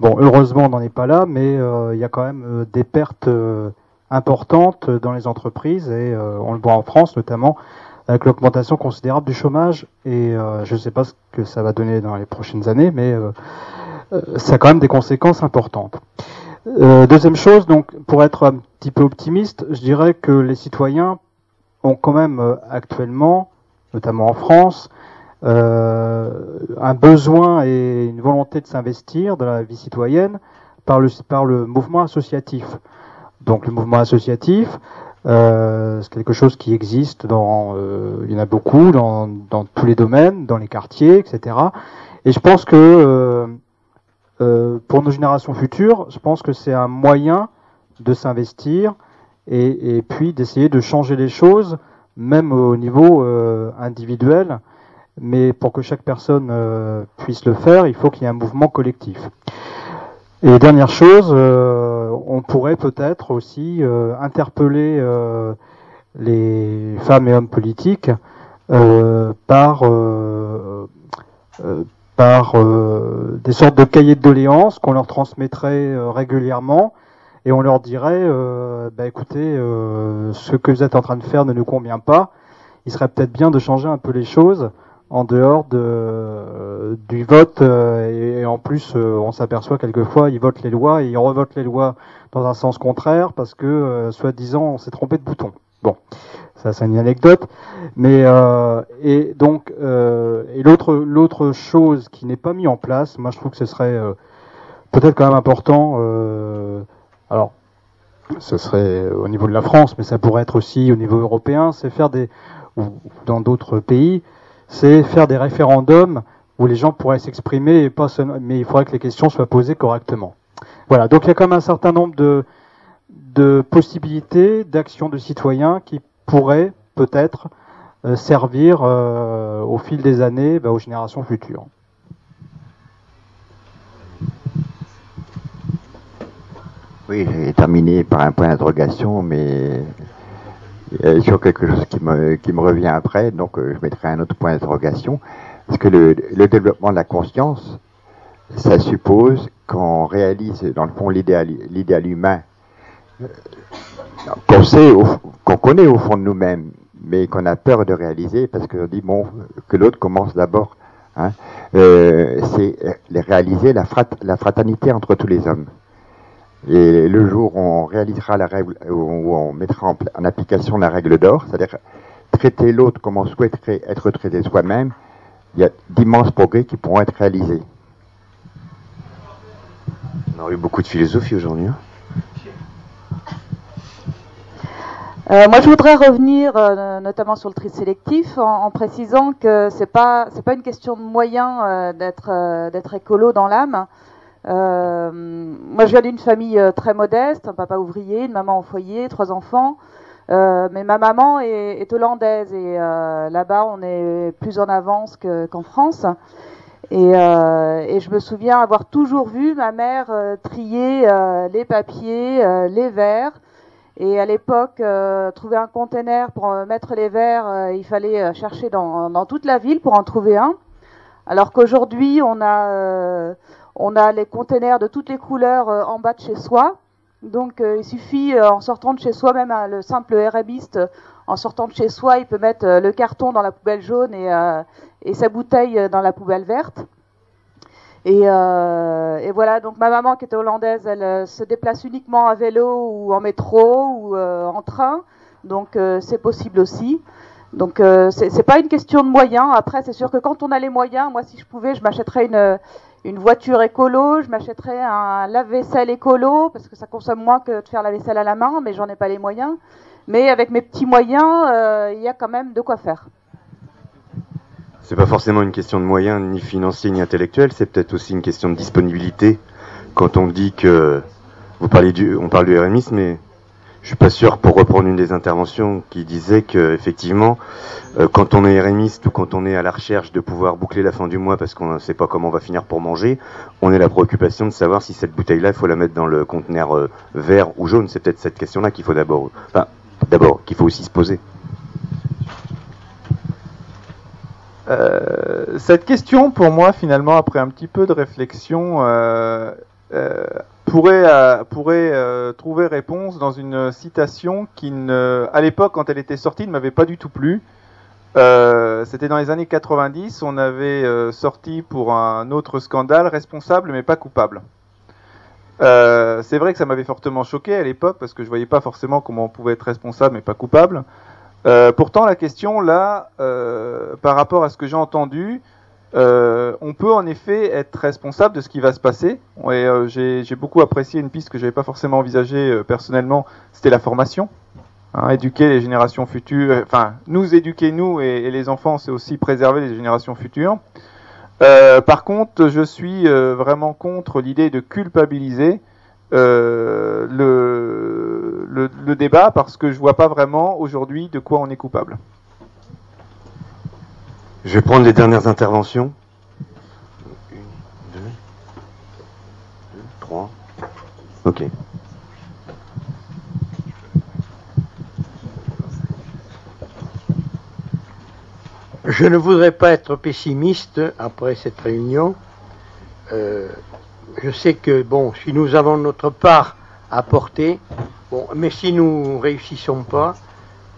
Bon, heureusement on n'en est pas là, mais il y a quand même des pertes importantes dans les entreprises et on le voit en France notamment avec l'augmentation considérable du chômage et euh, je ne sais pas ce que ça va donner dans les prochaines années, mais euh, euh, ça a quand même des conséquences importantes. Euh, deuxième chose, donc pour être un petit peu optimiste, je dirais que les citoyens ont quand même euh, actuellement, notamment en France, euh, un besoin et une volonté de s'investir dans la vie citoyenne par le, par le mouvement associatif. Donc le mouvement associatif, euh, c'est quelque chose qui existe dans, euh, il y en a beaucoup dans, dans, tous les domaines, dans les quartiers, etc. Et je pense que euh, euh, pour nos générations futures, je pense que c'est un moyen de s'investir et, et, puis d'essayer de changer les choses, même au niveau euh, individuel. Mais pour que chaque personne euh, puisse le faire, il faut qu'il y ait un mouvement collectif. Et dernière chose, euh, on pourrait peut-être aussi euh, interpeller euh, les femmes et hommes politiques par par des sortes de cahiers de doléances qu'on leur transmettrait régulièrement. Et on leur dirait bah, écoutez ce que vous êtes en train de faire ne nous convient pas. Il serait peut-être bien de changer un peu les choses en dehors de, du vote euh, et, en plus euh, on s'aperçoit quelquefois ils votent les lois et ils revotent les lois dans un sens contraire parce que euh, soi-disant on s'est trompé de bouton. Bon, ça c'est une anecdote, mais et donc et l'autre l'autre chose qui n'est pas mis en place, moi je trouve que ce serait peut-être quand même important. alors ce serait au niveau de la France, mais ça pourrait être aussi au niveau européen, c'est faire des ou dans d'autres pays, c'est faire des référendums où les gens pourraient s'exprimer, et pas mais il faudrait que les questions soient posées correctement. Voilà, donc il y a même un certain nombre de, de possibilités d'actions de citoyens qui pourraient peut-être euh, servir euh, au fil des années bah, aux générations futures. Oui, j'ai terminé par un point d'interrogation, mais sur quelque chose qui me, qui me revient après, donc euh, je mettrai un autre point d'interrogation. Parce que le, le développement de la conscience, ça suppose qu'on réalise, dans le fond, l'idéal, humain euh, qu'on sait, qu'on connaît au fond de nous-mêmes, mais qu'on a peur de réaliser parce qu'on dit bon que l'autre commence d'abord. Hein, euh, c'est euh, réaliser la, frat- la fraternité entre tous les hommes. Et le jour où on réalisera la règle, où on mettra en, application la règle d'or, c'est-à-dire traiter l'autre comme on souhaiterait être traité soi-même, il y a d'immenses progrès qui pourront être réalisés. On a eu beaucoup de philosophie aujourd'hui. hein. Euh, moi, je voudrais revenir euh, notamment sur le tri sélectif en, en précisant que c'est pas c'est pas une question de moyens euh, d'être euh, d'être écolo dans l'âme. Euh, moi, je viens d'une famille euh, très modeste, un papa ouvrier, une maman au foyer, trois enfants. Euh, mais ma maman est, est hollandaise et euh, là-bas, on est plus en avance que- qu'en France. Et, euh, et je me souviens avoir toujours vu ma mère euh, trier les papiers, les verres. Et à l'époque, trouver un container pour mettre les verres, il fallait chercher dans, dans toute la ville pour en trouver un. Alors qu'aujourd'hui, on a, on a les containers de toutes les couleurs euh, en bas de chez soi. Donc euh, il suffit, euh, en sortant de chez soi, même hein, le simple RMiste, en sortant de chez soi, il peut mettre le carton dans la poubelle jaune et, sa bouteille dans la poubelle verte. Et, voilà, donc ma maman qui était hollandaise, elle se déplace uniquement à vélo ou en métro ou en train, donc c'est possible aussi. Donc c'est pas une question de moyens. Après, c'est sûr que quand on a les moyens, moi si je pouvais, je m'achèterais une une voiture écolo, je m'achèterais un lave-vaisselle écolo parce que ça consomme moins que de faire la vaisselle à la main, mais j'en ai pas les moyens. Mais avec mes petits moyens, euh, il y a quand même de quoi faire. C'est pas forcément une question de moyens, ni financiers, ni intellectuels, c'est peut-être aussi une question de disponibilité. Quand on dit que vous parlez du, on parle du RMIS, mais je suis pas sûr pour reprendre une des interventions qui disait que effectivement, euh, quand on est RMiste ou quand on est à la recherche de pouvoir boucler la fin du mois parce qu'on ne sait pas comment on va finir pour manger, on a la préoccupation de savoir si cette bouteille-là, il faut la mettre dans le conteneur euh, vert ou jaune. C'est peut-être cette question-là qu'il faut d'abord, enfin, d'abord qu'il faut aussi se poser. Euh, cette question, pour moi, finalement, après un petit peu de réflexion, euh, euh, pourrait, euh, pourrait euh, trouver réponse dans une citation qui, ne, à l'époque, quand elle était sortie, ne m'avait pas du tout plu. Euh, C'était dans les années 90, on avait euh, sorti pour un autre scandale responsable mais pas coupable. Euh, c'est vrai que ça m'avait fortement choqué à l'époque parce que je voyais pas forcément comment on pouvait être responsable mais pas coupable. Pourtant, la question là, par rapport à ce que j'ai entendu, euh, on peut en effet être responsable de ce qui va se passer. Euh, j'ai beaucoup apprécié une piste que j'avais pas forcément envisagée euh, personnellement, c'était la formation. Hein, éduquer les générations futures, euh, enfin nous éduquer nous et, les enfants, c'est aussi préserver les générations futures. Euh, par contre, je suis euh, vraiment contre l'idée de culpabiliser le, le, le débat parce que je vois pas vraiment aujourd'hui de quoi on est coupable. Je vais prendre les dernières interventions. Une, deux, trois. Ok. Je ne voudrais pas être pessimiste après cette réunion. Euh, je sais que, bon, si nous avons notre part à porter, bon, mais si nous réussissons pas,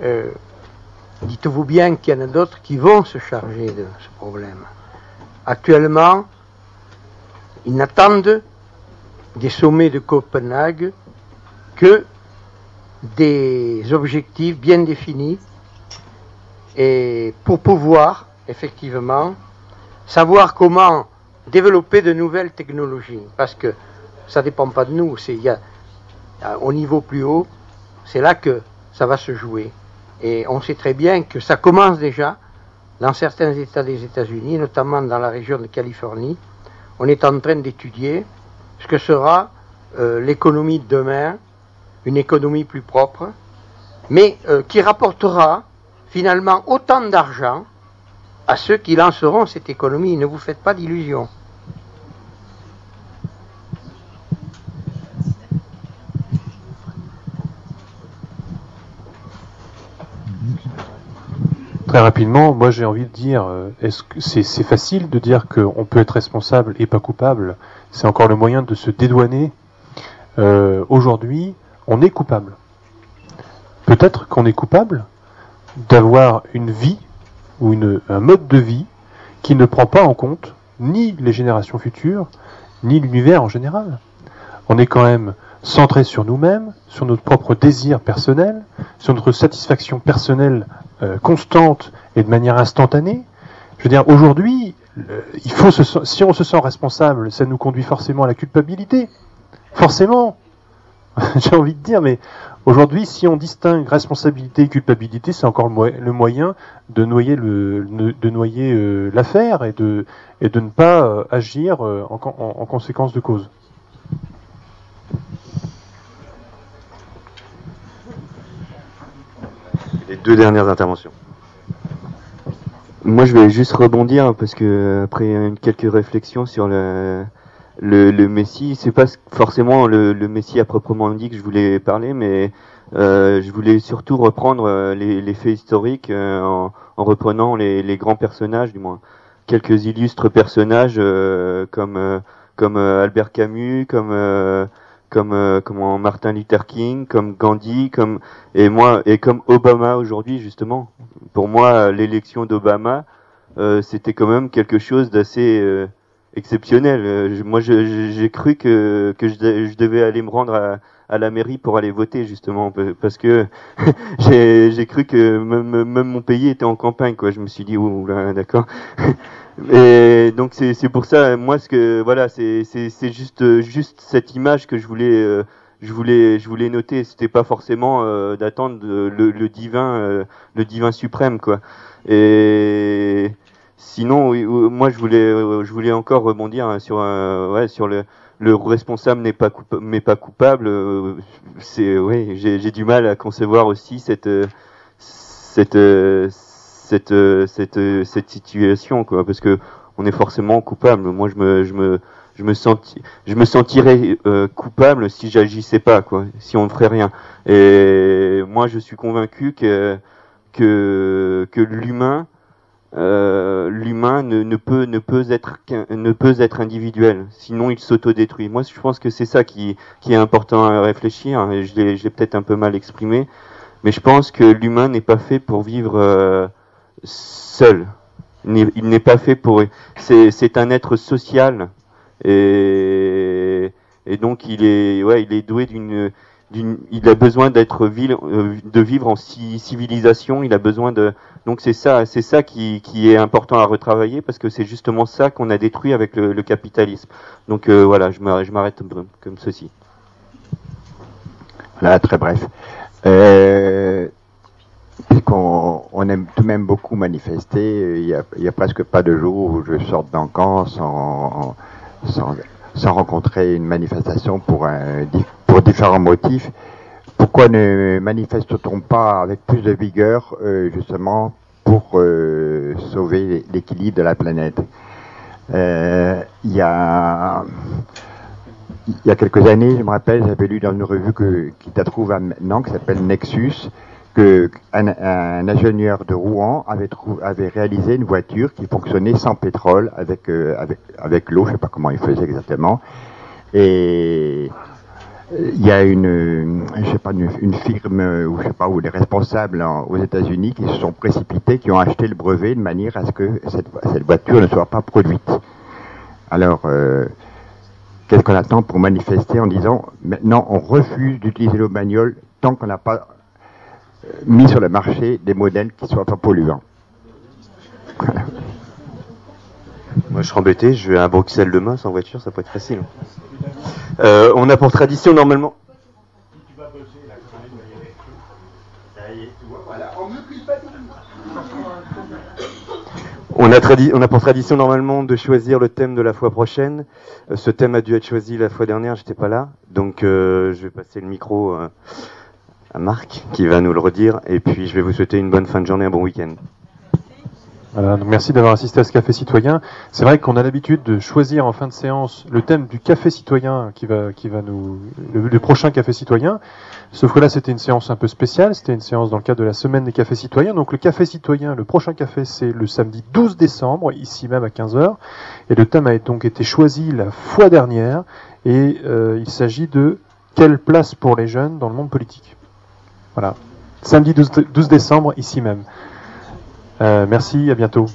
euh, dites-vous bien qu'il y en a d'autres qui vont se charger de ce problème. Actuellement, ils n'attendent des sommets de Copenhague que des objectifs bien définis et pour pouvoir effectivement savoir comment développer de nouvelles technologies parce que ça dépend pas de nous c'est au niveau plus haut c'est là que ça va se jouer et on sait très bien que ça commence déjà dans certains États des États-Unis notamment dans la région de Californie on est en train d'étudier ce que sera euh, l'économie de demain une économie plus propre mais euh, qui rapportera finalement autant d'argent à ceux qui lanceront cette économie. Ne vous faites pas d'illusions. Rapidement, moi j'ai envie de dire, euh, c'est facile de dire qu'on peut être responsable et pas coupable? C'est encore le moyen de se dédouaner. Euh, Aujourd'hui, on est coupable. Peut-être qu'on est coupable d'avoir une vie ou un mode de vie qui ne prend pas en compte ni les générations futures, ni l'univers en général. On est quand même centré sur nous-mêmes, sur notre propre désir personnel, sur notre satisfaction personnelle euh, constante et de manière instantanée. Je veux dire, aujourd'hui, euh, si on se sent responsable, ça nous conduit forcément à la culpabilité. Forcément. [laughs] J'ai envie de dire, mais aujourd'hui, si on distingue responsabilité et culpabilité, c'est encore le, moy- le moyen de noyer euh, l'affaire et de ne pas agir en conséquence de cause. Les deux dernières interventions. Moi, je vais juste rebondir parce que après quelques réflexions sur le le, le Messie, c'est pas forcément le, le Messie à proprement dit que je voulais parler, mais euh, je voulais surtout reprendre euh, les, les faits historiques euh, en, en reprenant les, les grands personnages, du moins quelques illustres personnages euh, comme euh, comme Albert Camus, comme comme euh, Martin Luther King, comme Gandhi, comme et moi et comme Obama aujourd'hui justement. Pour moi, l'élection d'Obama, euh, c'était quand même quelque chose d'assez euh, exceptionnel. Moi, j'ai cru que que je, de- je devais aller me rendre à, la mairie pour aller voter justement pa- parce que [laughs] j'ai cru que même, même mon pays était en campagne quoi. Je me suis dit oh là d'accord. [laughs] Et donc c'est pour ça moi ce que voilà c'est juste juste cette image que je voulais euh, je voulais je voulais noter. C'était pas forcément euh, d'attendre le, le divin euh, le divin suprême quoi. Et sinon oui, moi je voulais je voulais encore rebondir hein, sur euh, ouais sur le le responsable n'est pas coupa- mais pas coupable. Euh, c'est oui j'ai du mal à concevoir aussi cette euh, cette cette euh, cette euh, cette situation quoi parce que on est forcément coupable. Moi je me je me je me senti je me sentirais euh, coupable si j'agissais pas quoi si on ne ferait rien. Et moi je suis convaincu que que que l'humain l'humain ne, peut ne peut être ne peut être individuel. Sinon il s'autodétruit. Moi je pense que c'est ça qui qui est important à réfléchir et je l'ai peut-être un peu mal exprimé mais je pense que l'humain n'est pas fait pour vivre seul. Il n'est- pas fait pour. C'est un être social et et donc il est ouais il est doué d'une il a besoin d'être euh, de vivre en ci- civilisation. Il a besoin de donc c'est ça c'est ça qui qui est important à retravailler parce que c'est justement ça qu'on a détruit avec le, capitalisme. Donc euh, voilà je m'arrête comme ceci. Voilà, très bref. Euh, Puisqu'on on aime tout de même beaucoup manifester, il y a, a presque pas de jour où je sorte d'un camp sans, sans, sans rencontrer une manifestation pour, un, pour différents motifs. Pourquoi ne manifeste-t-on pas avec plus de vigueur euh, justement pour euh, sauver l'équilibre de la planète? Euh, Il y a y a quelques années, je me rappelle, j'avais lu dans une revue que, qui se trouve maintenant, qui s'appelle Nexus, que un, ingénieur de Rouen avait, avait réalisé une voiture qui fonctionnait sans pétrole, avec, euh, avec, avec l'eau, je sais pas comment il faisait exactement. Et il y a une, je sais pas, une, une firme, euh, ou je sais pas, ou des responsables aux États-Unis qui se sont précipités, qui ont acheté le brevet de manière à ce que cette, cette voiture ne soit pas produite. Alors, euh, qu'est-ce qu'on attend pour manifester en disant maintenant on refuse d'utiliser le bagnole tant qu'on n'a pas mis sur le marché des modèles qui soient pas polluants. Moi, je serais embêté, je vais à Bruxelles demain sans voiture, ça peut être facile. Euh, on a pour tradition normalement. On a, on a pour tradition normalement de choisir le thème de la fois prochaine. Euh, ce thème a dû être choisi la fois dernière, j'étais pas là, donc euh, je vais passer le micro Marc qui va nous le redire. Et puis je vais vous souhaiter une bonne fin de journée, un bon week-end. Voilà, merci d'avoir assisté à ce café citoyen. C'est vrai qu'on a l'habitude de choisir en fin de séance le thème du café citoyen qui va, qui va nous, le, le prochain café citoyen. Sauf que là, c'était une séance un peu spéciale. C'était une séance dans le cadre de la semaine des cafés citoyens. Donc le café citoyen, le prochain café, c'est le samedi 12 décembre, ici même à 15h. Et le thème a donc été choisi la fois dernière. Et euh, il s'agit de quelle place pour les jeunes dans le monde politique? Voilà. Samedi 12, 12 décembre, ici même. Euh, merci, à bientôt.